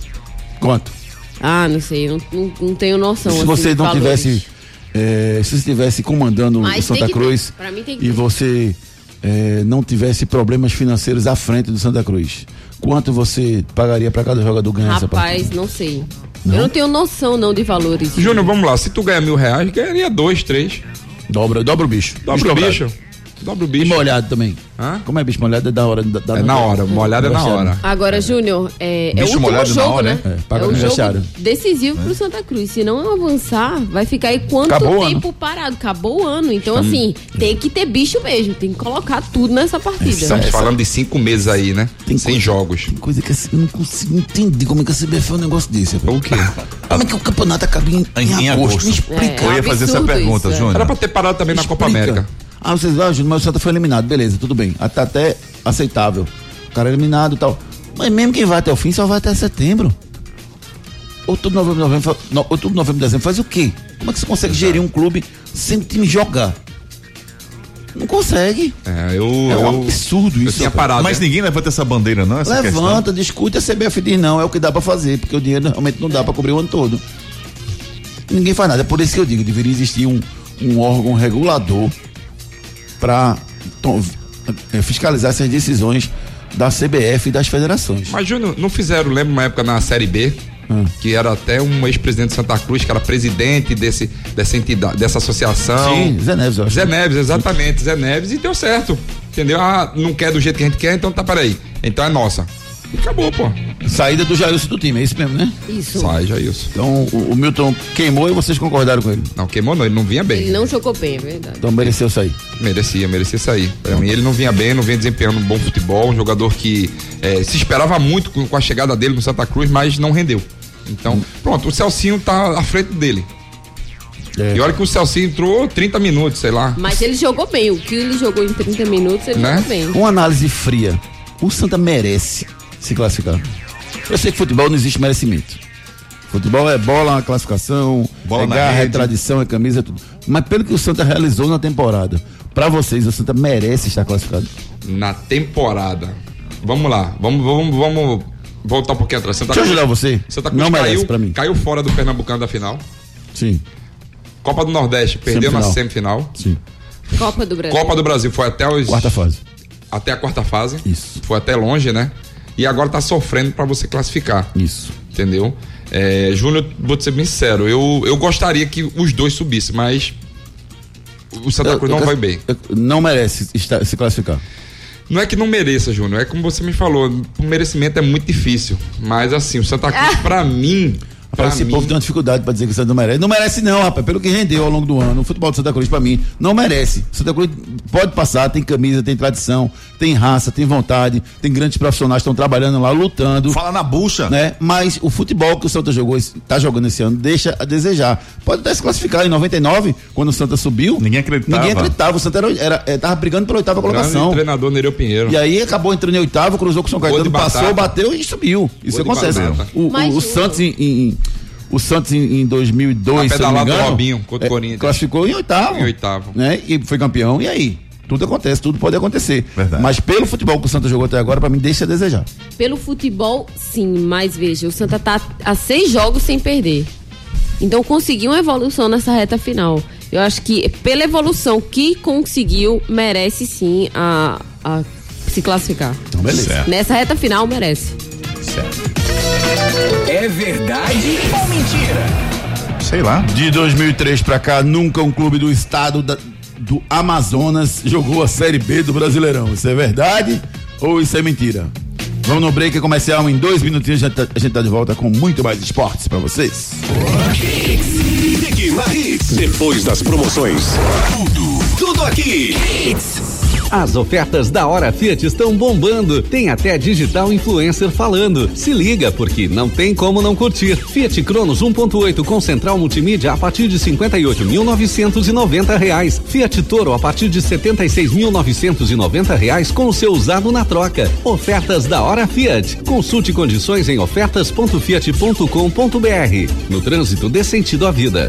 Quanto? Ah, não sei, não, não, não tenho noção. se assim, você não valores. tivesse. é, se você estivesse comandando o Mas Santa que ter. Cruz e ter. você é, não tivesse problemas financeiros à frente do Santa Cruz, quanto você pagaria para cada jogador ganhar essa partida? Rapaz, não sei. Eu não tenho noção não de valores. Júnior, vamos lá. Se tu ganhar mil reais, ganharia dois, três. Dobra, dobra o bicho. Dobra o bicho. Dobra o bicho. E molhado também. Como é bicho molhado? É da hora. Da, da- É na hora, molhado é na hora. Agora, Júnior, é, é o Bicho último molhado na jogo, hora, né? né? É, paga é o jogo decisivo pro Santa Cruz. Se não avançar, vai ficar aí quanto Acabou tempo parado? Acabou o ano. Então, Estamos- assim, tem que ter bicho mesmo. Tem que colocar tudo nessa partida. Estamos falando de cinco meses aí, né? Sem jogos. Tem coisa que eu não consigo entender como é que a CBF é um negócio desse. O quê? Como é que o campeonato acaba em, em, Em agosto? agosto. Me explica. Eu ia fazer essa pergunta, Júnior. Era pra ter parado também na Copa. América. Ah, vocês ah, Júnior, mas o Santa foi eliminado, beleza, tudo bem. Até, até aceitável. O cara é eliminado e tal. Mas mesmo quem vai até o fim só vai até setembro. Outubro, novembro, novembro, no, outubro, novembro, dezembro, faz o quê? Como é que você consegue gerir um clube sem o time jogar? Não consegue. É, eu. É um eu- absurdo eu isso. tinha parado. Mas né? ninguém levanta essa bandeira, não? Essa questão? Levanta, discute, a CBF diz não, é o que dá pra fazer, porque o dinheiro realmente não dá pra cobrir o ano todo. Ninguém faz nada, é por isso que eu digo, deveria existir um, um órgão regulador to- eh, fiscalizar essas decisões da CBF e das federações. Mas, Júnior, não fizeram, lembra uma época na Série B? Hum. Que era até um ex-presidente de Santa Cruz, que era presidente desse, dessa entidade, dessa associação. Sim, Zé Neves, eu acho. Zé Neves, exatamente, Zé Neves, e deu certo. Entendeu? Ah, não quer do jeito que a gente quer, então tá, peraí. Então é nossa. E acabou, pô. Saída do Jailson do time, é isso mesmo, né? Isso. Sai, Jailson. Então o, o Milton queimou e vocês concordaram com ele. Não, queimou não, ele não vinha bem. Ele não jogou bem, é verdade. Então mereceu sair. Merecia, merecia sair. Pra mim, ele não vinha bem, não vinha desempenhando um bom futebol. Um jogador que eh, se esperava muito com, com a chegada dele no Santa Cruz, mas não rendeu. Então, pronto, o Celcinho tá à frente dele. É. E olha que o Celcinho entrou 30 minutos, sei lá. Mas ele jogou bem. O que ele jogou em 30 minutos, ele Né? jogou bem. Uma análise fria. O Santa merece se classificar. Eu sei que futebol não existe merecimento. Futebol é bola, uma classificação, Bola é na garra, é rede. tradição, é camisa, é tudo. Mas pelo que o Santa realizou na temporada, pra vocês, o Santa merece estar classificado? Na temporada. Vamos lá, vamos, vamos, vamos voltar um pouquinho atrás. Santa Deixa eu ajudar você. Santa Cruz Não merece caiu, pra mim. caiu fora do Pernambucano da final. Sim. Copa do Nordeste, perdeu na Semifinal. semifinal. Sim. Copa do Brasil. Copa do Brasil foi até os. Quarta fase. Até a quarta fase. Isso. Foi até longe, né? E agora tá sofrendo pra você classificar. Isso. Entendeu? É, Júnior, vou te ser bem sincero, eu, eu gostaria que os dois subissem, mas o Santa Eu- Cruz eu não quero- vai bem. eu- Não merece estar- se classificar. Não é que não mereça, Júnior, é como você me falou, o merecimento é muito difícil. Mas assim, o Santa Cruz, pra mim, Pra esse mim- povo tem uma dificuldade pra dizer que o Santa não merece. Não merece, não, rapaz. Pelo que rendeu ao longo do ano, o futebol do Santa Cruz, pra mim, não merece. O Santa Cruz pode passar, tem camisa, tem tradição, tem raça, tem vontade, tem grandes profissionais que estão trabalhando lá, lutando. Fala na bucha. Né? Mas o futebol que o Santa jogou, tá jogando esse ano, deixa a desejar. Pode até se classificar em 99, quando o Santa subiu. Ninguém acreditava. Ninguém acreditava. O Santa era, era, eh, tava brigando pela oitava colocação. treinador Nereu Pinheiro. E aí acabou entrando em oitavo, cruzou com o São Caetano, passou, bateu e subiu. Isso Gol de acontece. O, o- o o- Santos em, em- o Santos em, em 2002, Na se eu não me pedalada do engano, Robinho contra o é, Corinthians. classificou em oitavo. Em oitavo. Né? E foi campeão. E aí? Tudo acontece, tudo pode acontecer. Verdade. Mas pelo futebol que o Santos jogou até agora, pra mim, deixa a desejar. Pelo futebol, sim, mas veja, o Santa tá a seis jogos sem perder. Então conseguiu uma evolução nessa reta final. Eu acho que pela evolução que conseguiu, merece sim a, a se classificar. Então, beleza. Certo. Nessa reta final, merece. É verdade ou mentira? Sei lá. De 2003 pra cá, nunca um clube do estado da- do Amazonas jogou a Série B do Brasileirão. Isso é verdade ou isso é mentira? Vamos no break comercial em dois minutinhos. A gente tá, a gente tá de volta com muito mais esportes pra vocês. Depois das promoções. Tudo, tudo aqui. As ofertas da Hora Fiat estão bombando. Tem até digital influencer falando. Se liga, porque não tem como não curtir. Fiat Cronos 1.8 com central multimídia a partir de 58.990 reais. Fiat Toro a partir de 76.990 reais com o seu usado na troca. Ofertas da Hora Fiat. Consulte condições em ofertas.fiat.com.br. No trânsito dê sentido à vida.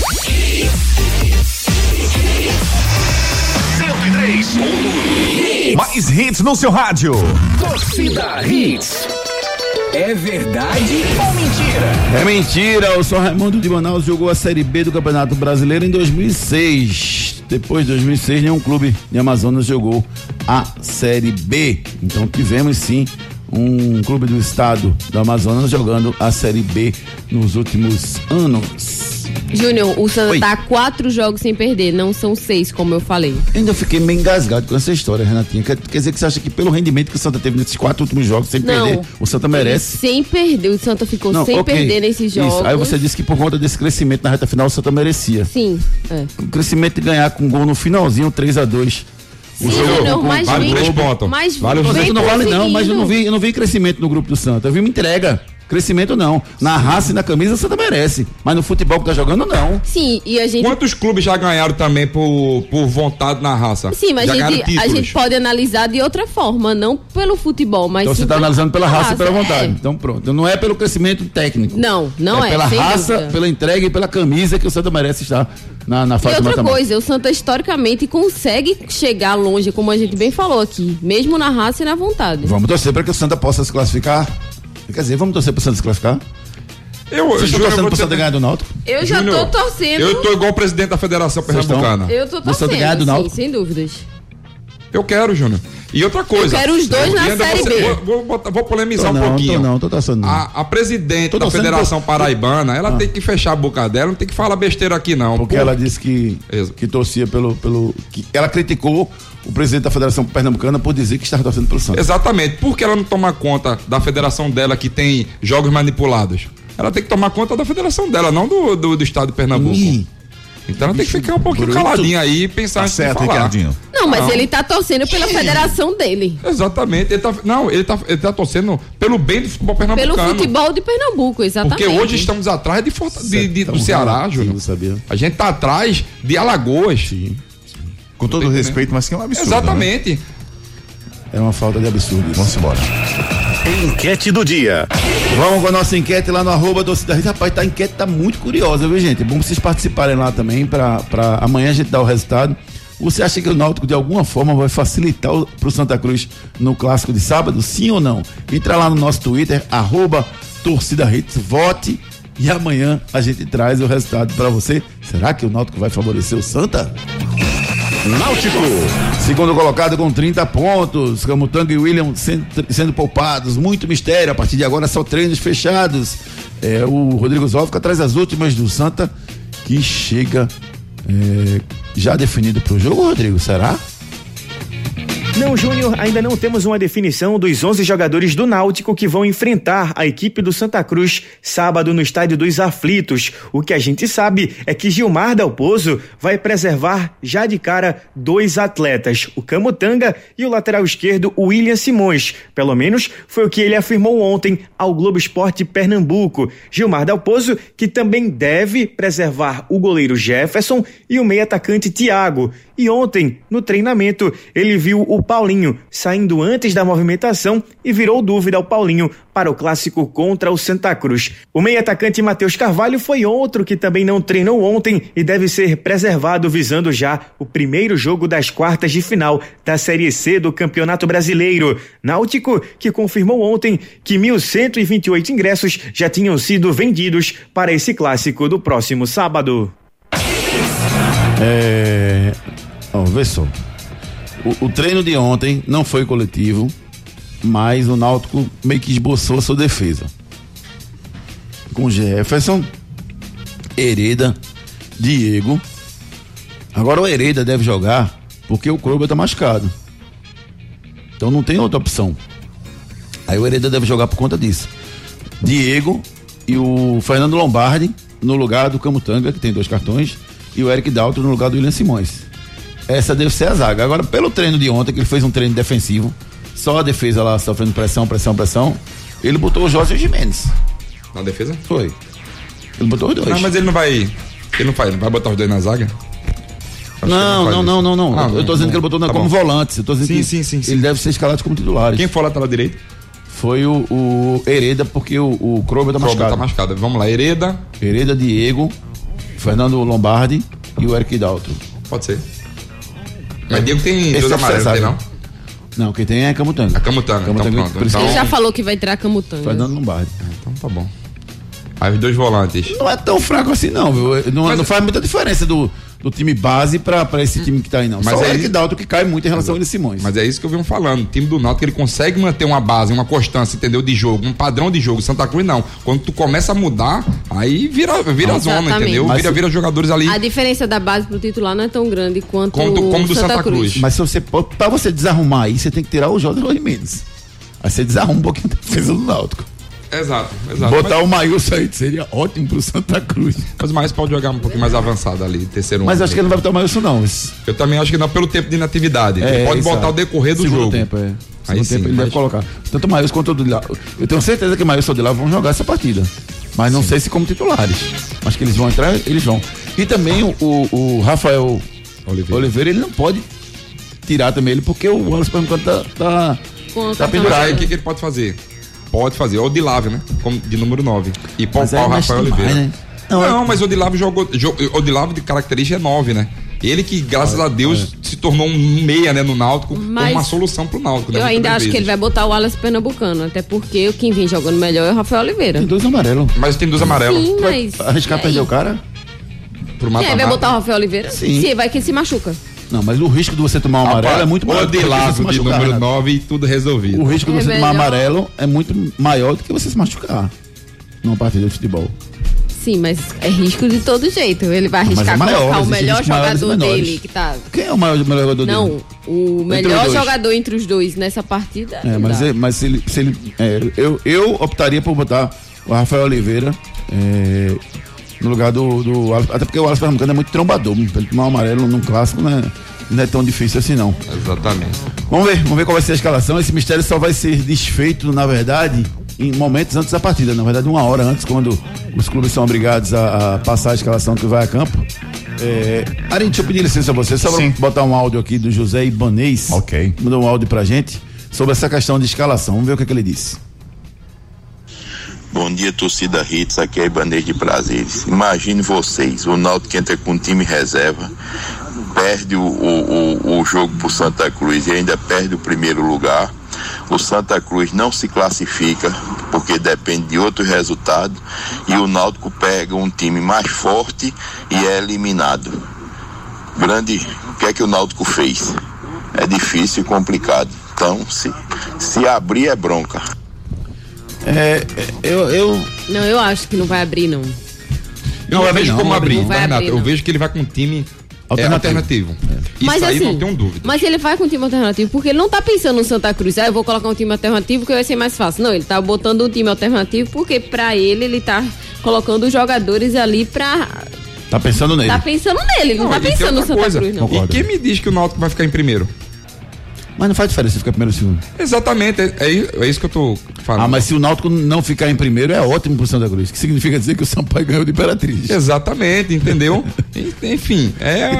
103. Mais hits no seu rádio. Torcida Hits. É verdade ou mentira? É mentira, o São Raimundo de Manaus jogou a Série B do Campeonato Brasileiro em 2006. Depois de 2006, nenhum clube de Amazonas jogou a Série B. Então tivemos sim um clube do estado do Amazonas jogando a Série B nos últimos anos. Júnior, o Santa Oi. tá quatro jogos sem perder, não são seis, como eu falei. Ainda fiquei meio engasgado com essa história, Renatinha. Quer, quer dizer que você acha que pelo rendimento que o Santa teve nesses quatro últimos jogos sem Não. perder, o Santa merece? Sem perder, o Santa ficou Não, sem ok. perder nesses jogos. Isso. Aí você disse que por conta desse crescimento na reta final o Santa merecia. Sim, é. O crescimento de ganhar com gol no finalzinho, 3 a 2 O jogo Júnior, mas vale vem- pontos. mas vale não vale não, mas eu não vi, eu não vi crescimento no grupo do Santa. Eu vi uma entrega. Crescimento não. Na raça e na camisa o Santa merece. Mas no futebol que tá jogando, não. Sim, e a gente. Quantos clubes já ganharam também por, por vontade na raça? Sim, mas já a ganharam gente, a gente pode analisar de outra forma, não pelo futebol, mas Então sim você tá pela analisando pela raça e pela vontade. é. Então pronto. Não é pelo crescimento técnico. Não, não é. pela sem raça, dúvida. pela entrega e pela camisa que o Santa merece estar na, na E fase outra mata-mata. coisa, o Santa historicamente consegue chegar longe, como a gente bem falou aqui, mesmo na raça e na vontade. Vamos torcer para que o Santa possa se classificar. Quer dizer, vamos torcer para o Santa se classificar? Eu, Vocês estão torcendo vou para o te- Santa ganhar do Náutico? Eu já Júnior, tô torcendo. Eu tô igual o presidente da Federação? Pernambucana. Eu tô Do Santa ganhar do torcendo, sim, Náutico? sem dúvidas. Eu quero, Júnior. E outra coisa. Eu quero os dois na Série vou, B. Vou, vou, vou polemizar Tô um não, pouquinho. tô não, tô torcendo não. A, a presidente Tô da Federação por- Paraibana, ela tem que fechar a boca dela, não tem que falar besteira aqui, não. Porque Pô, ela disse que, que torcia pelo. pelo que ela criticou o presidente da Federação Pernambucana por dizer que estava torcendo pelo Santa. Exatamente. Por que ela não toma conta da federação dela que tem jogos manipulados? Ela tem que tomar conta da federação dela, não do, do, do estado de Pernambuco. Então ela tem que ficar um pouquinho bruto. caladinha aí e pensar Tá certo, falar. Ricardinho. Não, mas ele tá torcendo pela federação dele. Exatamente. Ele tá, não, ele tá, ele tá torcendo pelo bem do futebol Pelo pernambucano. futebol de Pernambuco, exatamente. Porque hoje estamos atrás de, Forta- de- de- do Ceará, Júnior. sabia? A gente tá atrás de Alagoas. Com todo o respeito, mas que é um absurdo. Exatamente. É uma falta de absurdo. isso. Vamos embora. Enquete do dia. Vamos com a nossa enquete lá no arroba Rede. Rapaz, tá, a enquete tá muito curiosa, viu, gente? É bom vocês participarem lá também, pra amanhã a gente dar o resultado. Você acha que o Náutico de alguma forma vai facilitar o, pro Santa Cruz no clássico de sábado? Sim ou não? Entra lá no nosso Twitter, arroba Torcida Hits, vote e amanhã a gente traz o resultado pra você. Será que o Náutico vai favorecer o Santa? Náutico. Segundo colocado com 30 pontos. Camutanga e William sendo, sendo poupados. Muito mistério. A partir de agora só treinos fechados. É, o Rodrigo Zóvica traz as últimas do Santa que chega é, já definido para o jogo, Rodrigo. Será? Não, Júnior, ainda não temos uma definição dos 11 jogadores do Náutico que vão enfrentar a equipe do Santa Cruz sábado no Estádio dos Aflitos. O que a gente sabe é que Gilmar Dalpozo vai preservar já de cara dois atletas, o Camutanga e o lateral esquerdo William Simões. Pelo menos foi o que ele afirmou ontem ao Globo Esporte Pernambuco. Gilmar Dalpozo, que também deve preservar o goleiro Jefferson e o meio atacante Thiago. E ontem, no treinamento, ele viu o Paulinho saindo antes da movimentação e virou dúvida ao Paulinho para o clássico contra o Santa Cruz. O meio atacante Matheus Carvalho foi outro que também não treinou ontem e deve ser preservado visando já o primeiro jogo das quartas de final da Série C do Campeonato Brasileiro. Náutico, que confirmou ontem que 1.128 ingressos já tinham sido vendidos para esse clássico do próximo sábado. É. Ó, vê só. O, o treino de ontem não foi coletivo, mas o Náutico meio que esboçou a sua defesa. Com Jefferson, Hereda, Diego. Agora o Hereda deve jogar porque o Krober tá machucado. Então não tem outra opção. Aí o Hereda deve jogar por conta disso. Diego e o Fernando Lombardi no lugar do Camutanga, que tem dois cartões, e o Eric Dalton no lugar do William Simões. Essa deve ser a zaga. Agora, pelo treino de ontem, que ele fez um treino defensivo, só a defesa lá sofrendo pressão, pressão, pressão, ele botou o Jorge Jimenez. Na defesa? Foi. Ele botou os dois. Não, mas ele não vai. Ele não vai, não vai botar os dois na zaga? Não, ele não, faz não, não, não. Ah, eu tô dizendo que ele botou na- Tá como bom. volantes. Eu tô dizendo Sim, que sim, sim, sim. ele deve ser escalado como titulares. Quem for lateral direito? Foi o, o Hereda, porque o, o Krober tá Krober machucado. tá machucado. Vamos lá, Hereda. Hereda, Diego, Fernando Lombardi e o Eric Dalton. Pode ser. Mas Diego tem Esse dois é amarelos, não tem não? Não, quem tem é Camutanga. A Camutanga, então Camutanga, pronto. por isso Então- Ele já falou que vai entrar Camutanga. Fernando Lombardi. Então tá bom. Aí os dois volantes. Não é tão fraco assim, não, viu? Não, não faz muita diferença do, do time base pra, pra esse time que tá aí, não. Mas Só o é Eric isso- Dalton que cai muito em relação a ele Simões. Mas é isso que eu venho falando. O time do Náutico ele consegue manter uma base, uma constância, entendeu? De jogo, um padrão de jogo. Santa Cruz não. Quando tu começa a mudar, aí vira, vira zona, entendeu? Mas Vira, vira jogadores ali. A diferença da base pro titular não é tão grande quanto Como do- como do Santa, Santa Cruz. Cruz. Mas se você, pra você desarrumar aí, você tem que tirar o Jorge Jimenez. Aí você desarruma um pouquinho a defesa do Náutico. Exato, exato. Botar mas, o Maílson aí seria ótimo pro Santa Cruz. mas o Maílson pode jogar um pouquinho mais avançado ali, terceiro Mas homem. acho que ele não vai botar o Maílson, não. Esse- Eu também acho que não, pelo tempo de inatividade. É, ele pode exato. botar o decorrer do Segundo jogo. tempo, é. Aí Segundo sim, tempo ele mas- deve colocar. Tanto o Maílson quanto o de lá. Eu tenho certeza que o Maílson e o de lá vão jogar essa partida. Mas não sei se como titulares. Mas que eles vão entrar, eles vão. E também o, o- o Rafael Oliveira. ele não pode tirar também ele, porque o Wallace Pernambucano tá, tá, tá cartão pendurado. Aí o que, que ele pode fazer? Pode fazer, ou o Dilave, né? Como de número 9. E poupar o mexe Rafael demais, Oliveira. né? Não, Não, é- mas o Dilave jogou. jo- O Dilave de característica é 9, né? Ele que, graças a Deus, se tornou um meia, né, no Náutico, Mas- como uma solução pro Náutico, né? Eu ainda acho que ele vezes. vai botar o Wallace Pernambucano, até porque quem vem jogando melhor é o Rafael Oliveira. Tem dois amarelos. Mas tem dois amarelos. Sim, mas. Arriscar perder o cara? Pro E aí, vai botar o Rafael Oliveira? Sim. Sim, vai que se machuca. Não, mas o risco de você tomar um amarelo é muito maior. O do que você se Dilave de machucar, número Renato. 9 e tudo resolvido. O risco de É você tomar melhor. amarelo é muito maior do que você se machucar numa partida de futebol. Sim, mas é risco de todo jeito. Ele vai Mas arriscar é maior, colocar o melhor jogador dele, que tá. Quem é o maior, melhor jogador Não, dele? o os melhor dois. jogador entre os dois nessa partida. É, não mas, é- mas se ele. Se ele é, eu, eu optaria por botar o Rafael Oliveira é, no lugar do, do Wallace, Até porque o Wallace Pernambucano é muito trombador. Pra ele tomar um amarelo num clássico não é, não é tão difícil assim, não. Exatamente. Vamos ver, vamos ver qual vai ser a escalação. Esse mistério só vai ser desfeito, na verdade, em momentos antes da partida. Na verdade, uma hora antes, quando os clubes são obrigados a, a passar a escalação que vai a campo. É, Ari, deixa eu pedir licença a você, só pra botar um áudio aqui do José Ibanês. Ok. Mandou um áudio pra gente sobre essa questão de escalação. Vamos ver o que, é que ele disse. Bom dia, torcida Hits, aqui é Ibanez de Prazeres. Imagine vocês, o Náutico entra com um time reserva, perde o, o, o, jogo pro Santa Cruz e ainda perde o primeiro lugar. O Santa Cruz não se classifica porque depende de outro resultado e o Náutico pega um time mais forte e é eliminado. Grande, o que é que o Náutico fez? É difícil e complicado. Então, se, se abrir é bronca. É, eu, eu. Não, eu acho que não vai abrir, não. Não, eu vejo não, como não abrir, não vai tá, Renato? abrir, Eu não. vejo que ele vai com um time é, Alternativo. alternativo. Isso mas aí assim, não tenho dúvida. Mas ele vai com um time alternativo, porque ele não tá pensando no Santa Cruz. Ah, eu vou colocar um time alternativo que vai ser mais fácil. Não, ele tá botando um time alternativo porque pra ele, ele tá colocando os jogadores ali pra. Tá pensando nele. Tá pensando nele, ele não, tá pensando no Santa coisa. Cruz, não. E quem me diz que o Náutico vai ficar em primeiro? Mas não faz diferença se ficar primeiro ou segundo. Exatamente, é, é isso que eu tô falando. Ah, mas se o Náutico não ficar em primeiro, é ótimo pro Santa Cruz. Que significa dizer que o Sampaio ganhou de Imperatriz. Exatamente, entendeu? Enfim, é.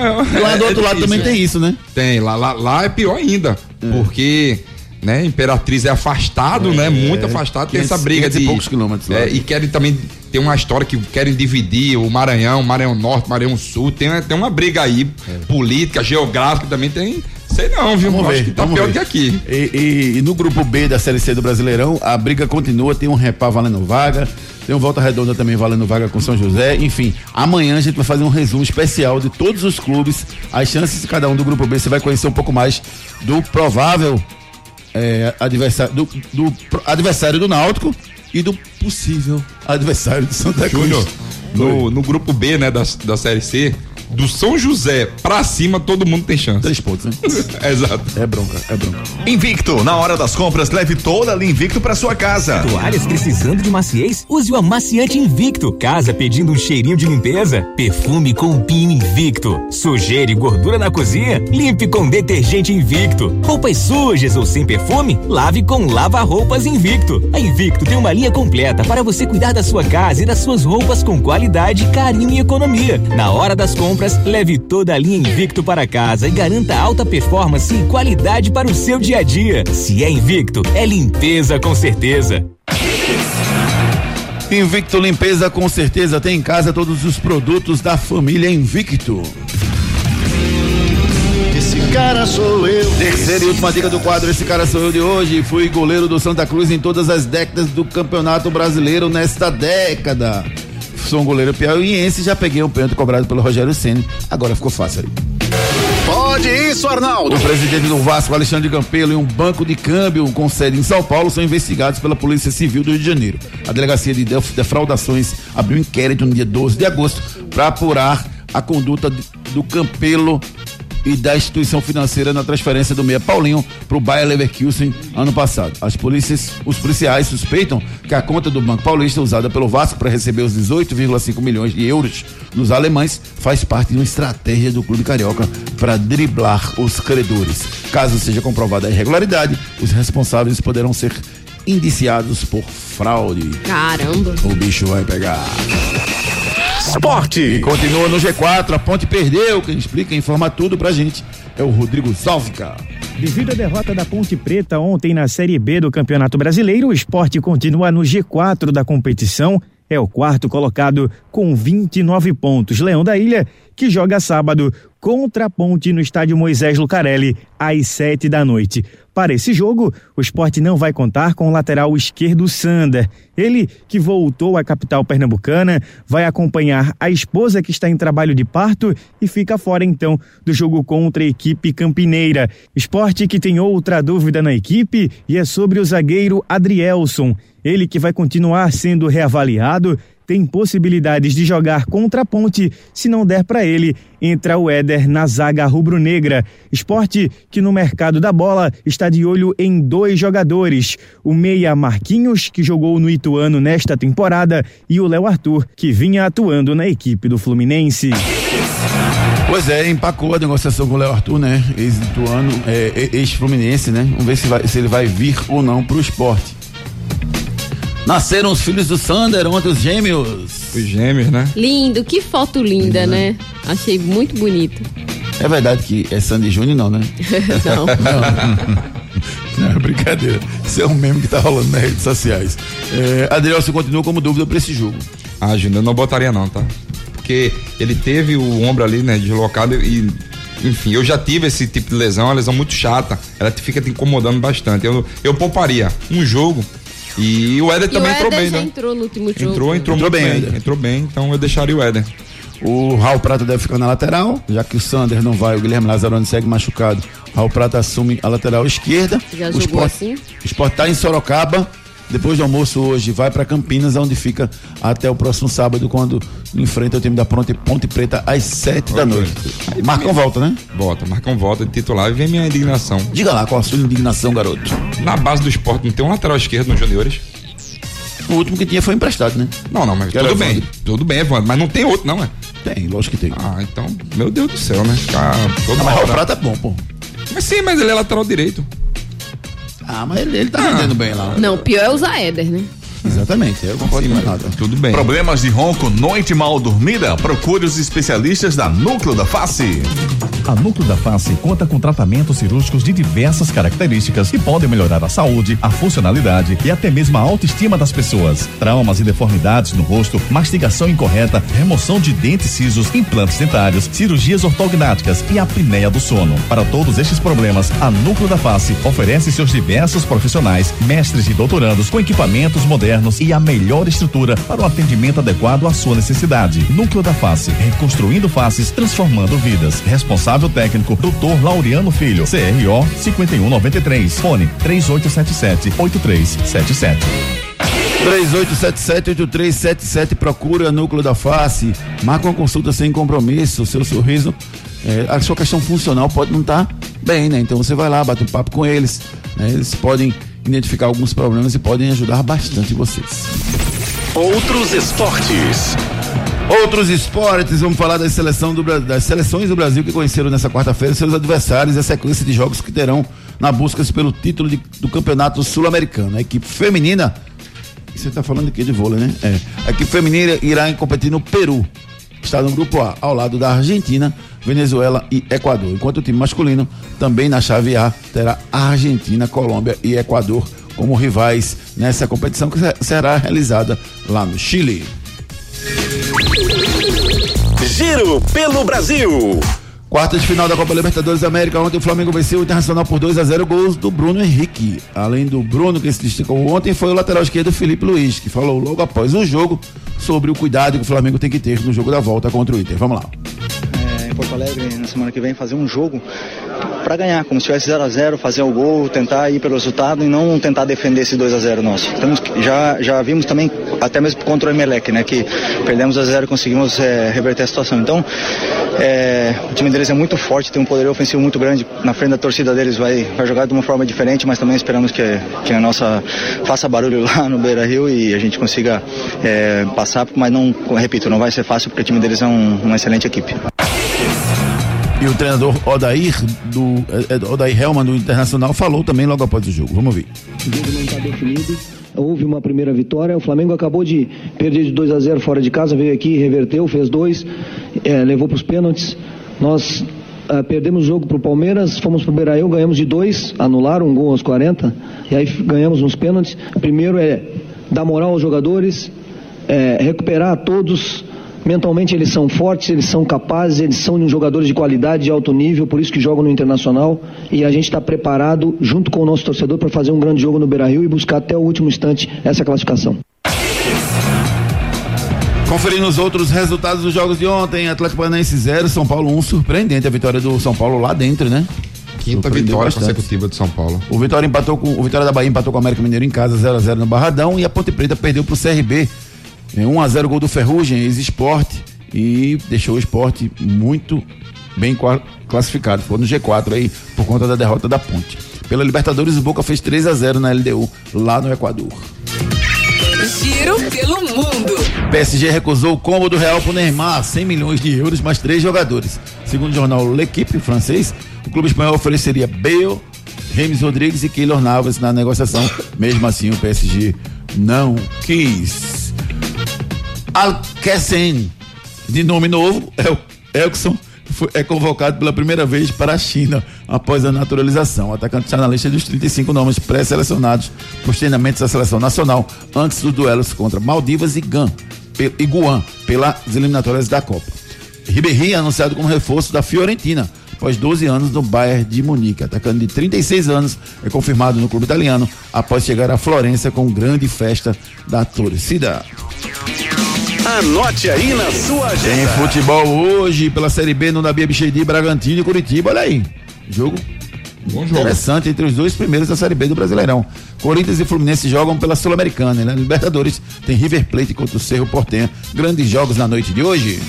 Lá do é outro lado difícil, também né? tem isso, né? Tem, lá, lá, lá é pior ainda. Porque, né, Imperatriz é afastado, né? Muito afastado, tem essa 500 briga 500 de. poucos quilômetros. É, e querem também. Tem uma história que querem dividir o Maranhão, Maranhão Norte, Maranhão Sul. Tem, tem uma briga aí, política, geográfica também tem. Sei não, viu? Vamos Acho ver, que tá vamos pior ver. que aqui. E, e- e no grupo B da Série C do Brasileirão, a briga continua, tem um repá valendo vaga, tem um Volta Redonda também valendo vaga com São José, enfim. Amanhã a gente vai fazer um resumo especial de todos os clubes, as chances de cada um do grupo B, você vai conhecer um pouco mais do provável é, adversário, do, do adversário do Náutico e do possível adversário do Santa Cruz. Júnior, no, no grupo B, né, da, da Série C, do São José pra cima, todo mundo tem chance. Três pontos, né? Exato. É bronca, é bronca. Invicto, na hora das compras, leve toda a linha Invicto pra sua casa. Toalhas precisando de maciez? Use o amaciante Invicto. Casa pedindo um cheirinho de limpeza? Perfume com pino Invicto. Sujeira e gordura na cozinha? Limpe com detergente Invicto. Roupas sujas ou sem perfume? Lave com lava-roupas Invicto. A Invicto tem uma linha completa para você cuidar da sua casa e das suas roupas com qualidade, carinho e economia. Na hora das compras, leve toda a linha Invicto para casa e garanta alta performance e qualidade para o seu dia a dia. Se é Invicto, é limpeza com certeza. Invicto Limpeza com certeza tem em casa todos os produtos da família Invicto. Esse cara sou eu. Terceira e última dica do quadro, esse cara sou eu de hoje. Fui goleiro do Santa Cruz em todas as décadas do Campeonato Brasileiro nesta década. Sou um goleiro piauiense, já peguei um pênalti cobrado pelo Rogério Ceni. Agora ficou fácil aí. Pode isso, Arnaldo. O presidente do Vasco, Alexandre Campelo, e um banco de câmbio com sede em São Paulo são investigados pela Polícia Civil do Rio de Janeiro. A Delegacia de Def- Defraudações abriu um inquérito no dia 12 de agosto para apurar a conduta do Campelo e da instituição financeira na transferência do meia Paulinho para o Bayer Leverkusen ano passado. As polícias, os policiais suspeitam que a conta do Banco Paulista usada pelo Vasco para receber os 18,5 milhões de euros dos alemães faz parte de uma estratégia do clube carioca para driblar os credores. Caso seja comprovada a irregularidade, os responsáveis poderão ser indiciados por fraude. Caramba. O bicho vai pegar. Esporte. E continua no G4, a Ponte perdeu. Quem explica e informa tudo pra gente é o Rodrigo Salvica. Devido à derrota da Ponte Preta ontem na Série B do Campeonato Brasileiro, o esporte continua no G4 da competição. É o quarto colocado com 29 pontos. Leão da Ilha, que joga sábado contra a Ponte no estádio Moisés Lucarelli, às sete da noite. Para esse jogo, o esporte não vai contar com o lateral esquerdo Sander. Ele, que voltou à capital pernambucana, vai acompanhar a esposa que está em trabalho de parto e fica fora então do jogo contra a equipe campineira. Esporte que tem outra dúvida na equipe e é sobre o zagueiro Adrielson. Ele que vai continuar sendo reavaliado tem possibilidades de jogar contra a ponte. Se não der para ele, entra o Éder na zaga rubro-negra. Esporte que no mercado da bola está de olho em dois jogadores: o Meia Marquinhos, que jogou no Ituano nesta temporada, e o Léo Arthur, que vinha atuando na equipe do Fluminense. Pois é, empacou a negociação com o Léo Arthur, né? Ex-Ituano, é, ex-Fluminense, né? Vamos ver se, vai, se ele vai vir ou não pro esporte. Nasceram os filhos do Sander, ontem os gêmeos. Os gêmeos, né? Lindo, que foto linda, né? Achei muito bonito. É verdade que é Sandy Júnior, não, né? não. não. Não, é brincadeira. Isso é um meme que tá rolando nas redes sociais. É, Adrielson continua como dúvida para esse jogo. Ah, Júnior, eu não botaria não, tá? Porque ele teve o ombro ali, né, deslocado e enfim, eu já tive esse tipo de lesão, uma lesão muito chata. Ela fica te incomodando bastante. Eu, eu pouparia um jogo e o Éder e também o entrou bem, já né? entrou no último jogo. Entrou, entrou, Entrou bem, bem. Éder. Entrou bem, então eu deixaria o Éder. O Raul Prata deve ficar na lateral, já que o Sander não vai, o Guilherme Lazzaroni segue machucado. Raul Prata assume a lateral esquerda. Já o jogou Sport, assim? O Sport tá em Sorocaba. Depois do almoço hoje vai para Campinas, onde fica até o próximo sábado, quando enfrenta o time da Ponte, Ponte Preta às sete da noite. Marcam volta, né? Volta, marcam volta de titular e vem minha indignação. Diga lá qual a sua indignação, garoto. Na base do esporte não tem um lateral esquerdo nos juniores? O último que tinha foi emprestado, né? Não, não, mas Que tudo bem. Tudo bem, Evandro, mas não tem outro, não, é? Tem, lógico que tem. Ah, então, meu Deus do céu, né? Toda Ah, mas hora. Prata é bom, pô. Mas sim, mas ele é lateral direito. Ah, mas ele, ele tá rendendo bem lá. Não, pior é o Zaéder, né? Exatamente, eu concordo com nada. Tudo bem. Problemas de ronco, noite mal dormida? Procure os especialistas da Núcleo da Face. A Núcleo da Face conta com tratamentos cirúrgicos de diversas características que podem melhorar a saúde, a funcionalidade e até mesmo a autoestima das pessoas. Traumas e deformidades no rosto, mastigação incorreta, remoção de dentes cisos, implantes dentários, cirurgias ortognáticas e apneia do sono. Para todos estes problemas, a Núcleo da Face oferece seus diversos profissionais, mestres e doutorandos com equipamentos modernos e a melhor estrutura para o atendimento adequado à sua necessidade. Núcleo da Face, reconstruindo faces, transformando vidas. Responsável técnico, Dr. Laureano Filho, CRO 5193. Fone 3877 8377. 3877-8377, procura Núcleo da Face, marca uma consulta sem compromisso, seu sorriso, é, a sua questão funcional pode não estar bem, né? Então você vai lá, bate um papo com eles, né? Eles podem identificar alguns problemas e podem ajudar bastante vocês. Outros esportes. Outros esportes, vamos falar da seleção do, das seleções do Brasil que conheceram nessa quarta-feira seus adversários e a sequência de jogos que terão na busca pelo título de- do Campeonato Sul-Americano. A equipe feminina, você está falando aqui de vôlei, né? É. A equipe feminina irá competir no Peru. Está no grupo A, ao lado da Argentina, Venezuela e Equador. Enquanto o time masculino, também na chave A, terá Argentina, Colômbia e Equador como rivais nessa competição que se- será realizada lá no Chile. Giro pelo Brasil. Quarta de final da Copa Libertadores da América. Ontem o Flamengo venceu o Internacional por 2 a 0 gols do Bruno Henrique. Além do Bruno, que se destacou ontem, foi o lateral esquerdo Felipe Luiz, que falou logo após o jogo sobre o cuidado que o Flamengo tem que ter no jogo da volta contra o Inter. Vamos lá. é, em Porto Alegre na semana que vem fazer um jogo para ganhar, como se tivesse 0 a 0 fazer o gol, tentar ir pelo resultado e não tentar defender esse 2 a 0 nosso. Então, já, já vimos também, até mesmo contra o Emelec, né, que perdemos a 0 e conseguimos é, reverter a situação. Então, é, o time deles é muito forte, tem um poder ofensivo muito grande na frente da torcida deles, vai, vai jogar de uma forma diferente, mas também esperamos que, que a nossa faça barulho lá no Beira Rio e a gente consiga é, passar, mas não, repito, não vai ser fácil porque o time deles é um, uma excelente equipe. E o treinador Odair, do, é, é, Odair Helman do Internacional falou também logo após o jogo. Vamos ouvir. O jogo não está definido. Houve uma primeira vitória. O Flamengo acabou de perder de 2 a 0 fora de casa, veio aqui, reverteu, fez dois, é, levou para os pênaltis. Nós perdemos o jogo para o Palmeiras, fomos para o Beiraí, ganhamos de dois, anularam um gol aos 40, e aí ganhamos nos pênaltis. Primeiro é dar moral aos jogadores, é, recuperar todos. Mentalmente eles são fortes, eles são capazes, eles são jogadores de qualidade, de alto nível, por isso que jogam no Internacional. E a gente está preparado, junto com o nosso torcedor, para fazer um grande jogo no Beira Rio e buscar até o último instante essa classificação. Conferindo os outros resultados dos jogos de ontem, Atlético Paranaense 0, São Paulo 1, um, surpreendente a vitória do São Paulo lá dentro, né? Quinta vitória bastante. consecutiva do São Paulo. O Vitória empatou com o Vitória da Bahia empatou com o América Mineiro em casa 0 a 0 no Barradão e a Ponte Preta perdeu pro CRB 1 a 0 gol do Ferrugem, ex-esporte e deixou o esporte muito bem classificado. Ficou no G4 aí por conta da derrota da Ponte. Pela Libertadores, o Boca fez 3 a 0 na LDU lá no Equador. Giro pelo mundo. PSG recusou o combo do Real pro Neymar, 100 milhões de euros, mais três jogadores. Segundo o jornal L'Equipe francês, o clube espanhol ofereceria Bale, James Rodrigues e Keylor Navas na negociação. Mesmo assim, o PSG não quis. Alkessen, de nome novo, é o Elkson é convocado pela primeira vez para a China após a naturalização. O atacante está na lista dos 35 nomes pré-selecionados para os treinamentos da seleção nacional antes dos duelos contra Maldivas e, Gan, e Guam pelas eliminatórias da Copa. Ribéry é anunciado como reforço da Fiorentina após 12 anos no Bayern de Munique. Atacante de 36 anos é confirmado no clube italiano após chegar à Florença com grande festa da torcida. Anote aí na sua agenda. Tem futebol hoje pela Série B no Nabi Bichedi, Bragantino e Curitiba. Olha aí. Jogo Bom jogo. Interessante entre os dois primeiros da Série B do Brasileirão. Corinthians e Fluminense jogam pela Sul-Americana, né? Libertadores tem River Plate contra o Cerro Portenha. Grandes jogos na noite de hoje.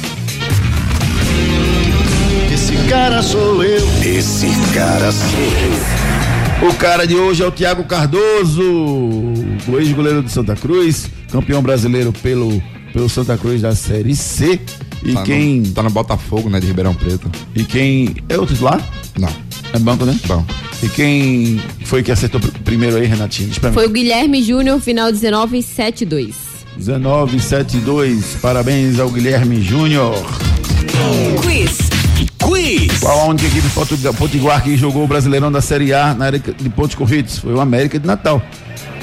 Esse cara sou eu. Esse cara sou eu. O cara de hoje é o Thiago Cardoso, o ex-goleiro do Santa Cruz, campeão brasileiro pelo pelo Santa Cruz da Série C. E tá quem. No, tá no Botafogo, né? De Ribeirão Preto. E quem. É o titular? Não. É banco, né? Bom. E quem foi que acertou primeiro aí, Renatinho? Foi o Guilherme Júnior, final 1972. 1972. Parabéns ao Guilherme Júnior. Quiz. Quiz. Qual a única equipe potiguar que jogou o Brasileirão da Série A na área de pontos corridos? Foi o América de Natal.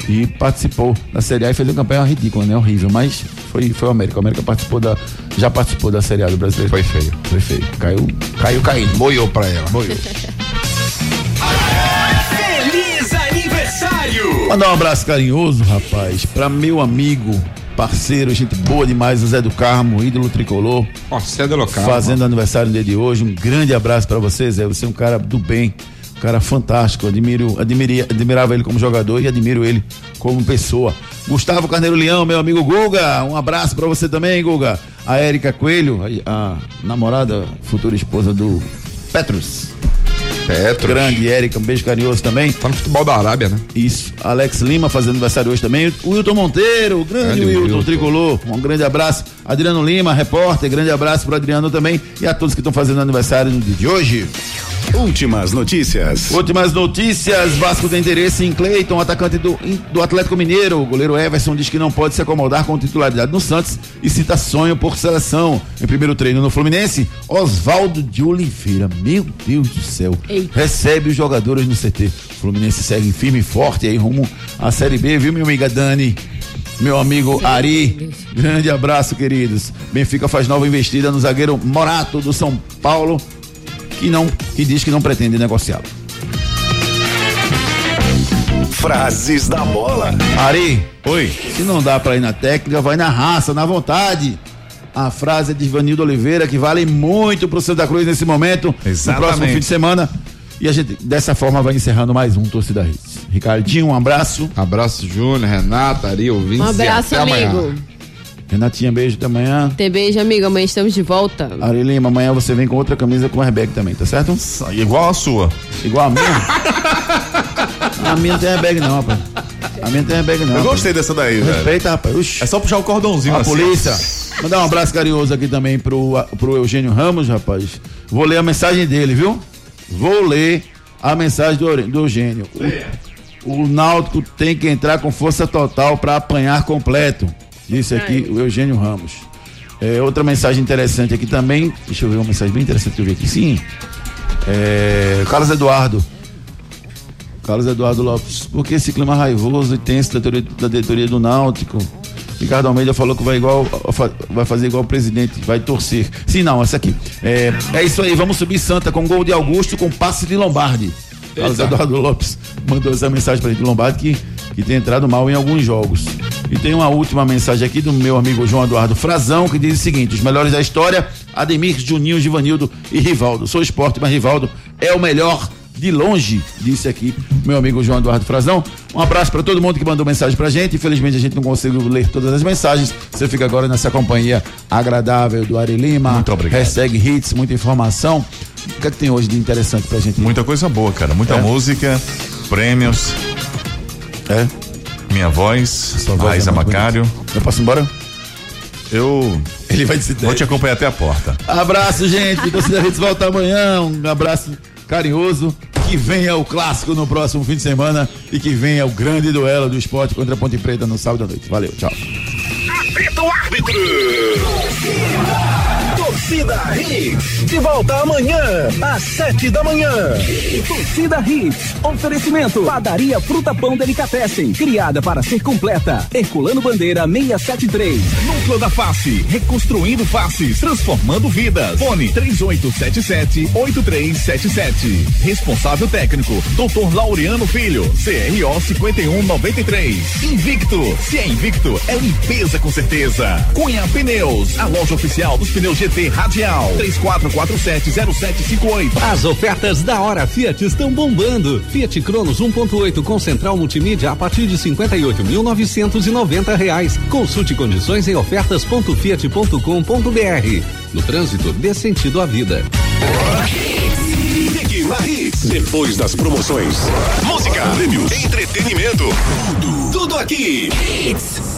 E participou da Série A e fez uma campanha ridícula, né? Horrível, mas foi, foi o América. O América participou da, já participou da Série A do Brasileiro. Foi feio. Foi feio. Caiu, caiu caindo. Boiou pra ela. Boiou. Feliz aniversário! Mandar um abraço carinhoso, rapaz, pra meu amigo, parceiro, gente boa demais, o Zé do Carmo, ídolo tricolor. Ó, Zé do Carmo. Fazendo aniversário no dia de hoje. Um grande abraço pra você, Zé. Você é um cara do bem cara fantástico, admiro, admiri, admirava ele como jogador e admiro ele como pessoa. Gustavo Carneiro Leão, meu amigo Guga, um abraço para você também, Guga. A Érica Coelho, a, a, namorada, futura esposa do Petrus. Petros. Grande Érica, um beijo carinhoso também. Tá no futebol da Arábia, né? Isso. Alex Lima fazendo aniversário hoje também. O Wilton Monteiro, o grande, grande Wilton, Wilton Tricolor. Um grande abraço. Adriano Lima, repórter, grande abraço pro Adriano também. E a todos que estão fazendo aniversário no dia de hoje. Últimas notícias. Últimas notícias. Vasco tem interesse em Cleiton, atacante do, do Atlético Mineiro. O goleiro Everson diz que não pode se acomodar com titularidade no Santos e cita sonho por seleção. Em primeiro treino no Fluminense, Oswaldo de Oliveira. Meu Deus do céu. Eita. Recebe os jogadores no CT. O Fluminense segue firme e forte aí rumo à Série B, viu, minha amiga Dani? Meu amigo Ari, grande abraço, queridos. Benfica faz nova investida no zagueiro Morato do São Paulo que não que diz que não pretende negociá-lo. Frases da bola. Ari, oi. Se não dá para ir na técnica, vai na raça, na vontade. A frase é de Ivanildo Oliveira que vale muito pro Santa Cruz nesse momento. Exatamente. No próximo fim de semana. E a gente, dessa forma, vai encerrando mais um Torcida Hits. Ricardinho, um abraço. Abraço, Júnior, Renata, Ari, ouvintes. Um abraço, até amigo. Amanhã. Renatinha, beijo até amanhã. Tem beijo, amigo. Amanhã estamos de volta. Ari Lima, amanhã você vem com outra camisa com airbag também, tá certo? Igual a sua. Igual a minha? a minha não tem airbag não, rapaz. A minha não tem airbag não. Eu rapaz. gostei dessa daí, velho. Respeita, rapaz. Uxi. É só puxar o cordãozinho A assim. polícia. Mandar um abraço carinhoso aqui também pro, pro Eugênio Ramos, rapaz. Vou ler a mensagem dele, viu? Vou ler a mensagem do, do Eugênio. O, o Náutico tem que entrar com força total para apanhar completo. Disse aqui o Eugênio Ramos. É, outra mensagem interessante aqui também. Deixa eu ver uma mensagem bem interessante que eu vi aqui. Sim. É, Carlos Eduardo. Carlos Eduardo Lopes. Por que esse clima raivoso e tenso da diretoria, da diretoria do Náutico? Ricardo Almeida falou que vai igual vai fazer igual o presidente, vai torcer. Sim, não, essa aqui. É, é isso aí, vamos subir Santa com gol de Augusto com passe de Lombardi. Carlos. Eduardo Lopes mandou essa mensagem para gente, Lombardi, que, que tem entrado mal em alguns jogos. E tem uma última mensagem aqui do meu amigo João Eduardo Frazão, que diz o seguinte: os melhores da história, Ademir, Juninho, Givanildo e Rivaldo. Sou esporte, mas Rivaldo é o melhor de longe, disse aqui meu amigo João Eduardo Frazão. Um abraço para todo mundo que mandou mensagem pra gente. Infelizmente a gente não conseguiu ler todas as mensagens. Você fica agora nessa companhia agradável do Ari Lima. Muito obrigado. Hashtag hits, muita informação. O que é que tem hoje de interessante pra gente? Muita coisa boa, cara. Muita É? música, prêmios. É? Minha voz, voz Raíssa é Macário. Eu posso ir embora? Eu. Ele vai dizer. Vou te acompanhar até a porta. Abraço, gente. Torcida Hits volta amanhã. Um abraço carinhoso. Que venha o clássico no próximo fim de semana e que venha o grande duelo do esporte contra a Ponte Preta no sábado à noite. Valeu, tchau. Apita o árbitro. Torcida Hits. De volta amanhã, às sete da manhã. Torcida Hits. Oferecimento. Padaria Fruta Pão Delicatessen. Criada para ser completa. Herculano Bandeira 673. Núcleo da Face, reconstruindo faces, transformando vidas. Fone 3877-8377. Responsável técnico, Dr. Laureano Filho, CRO 5193. Invicto, se é invicto, é limpeza com certeza. Cunha Pneus, a loja oficial dos pneus GT Radial. 34470758. As ofertas da hora Fiat estão bombando. Fiat Cronos 1.8 com central multimídia a partir de 58.990 reais. Consulte condições em ofertas.fiat.com.br. No trânsito, dê sentido à vida. Depois das promoções. Música, prêmios, entretenimento. Tudo, tudo aqui. Hits.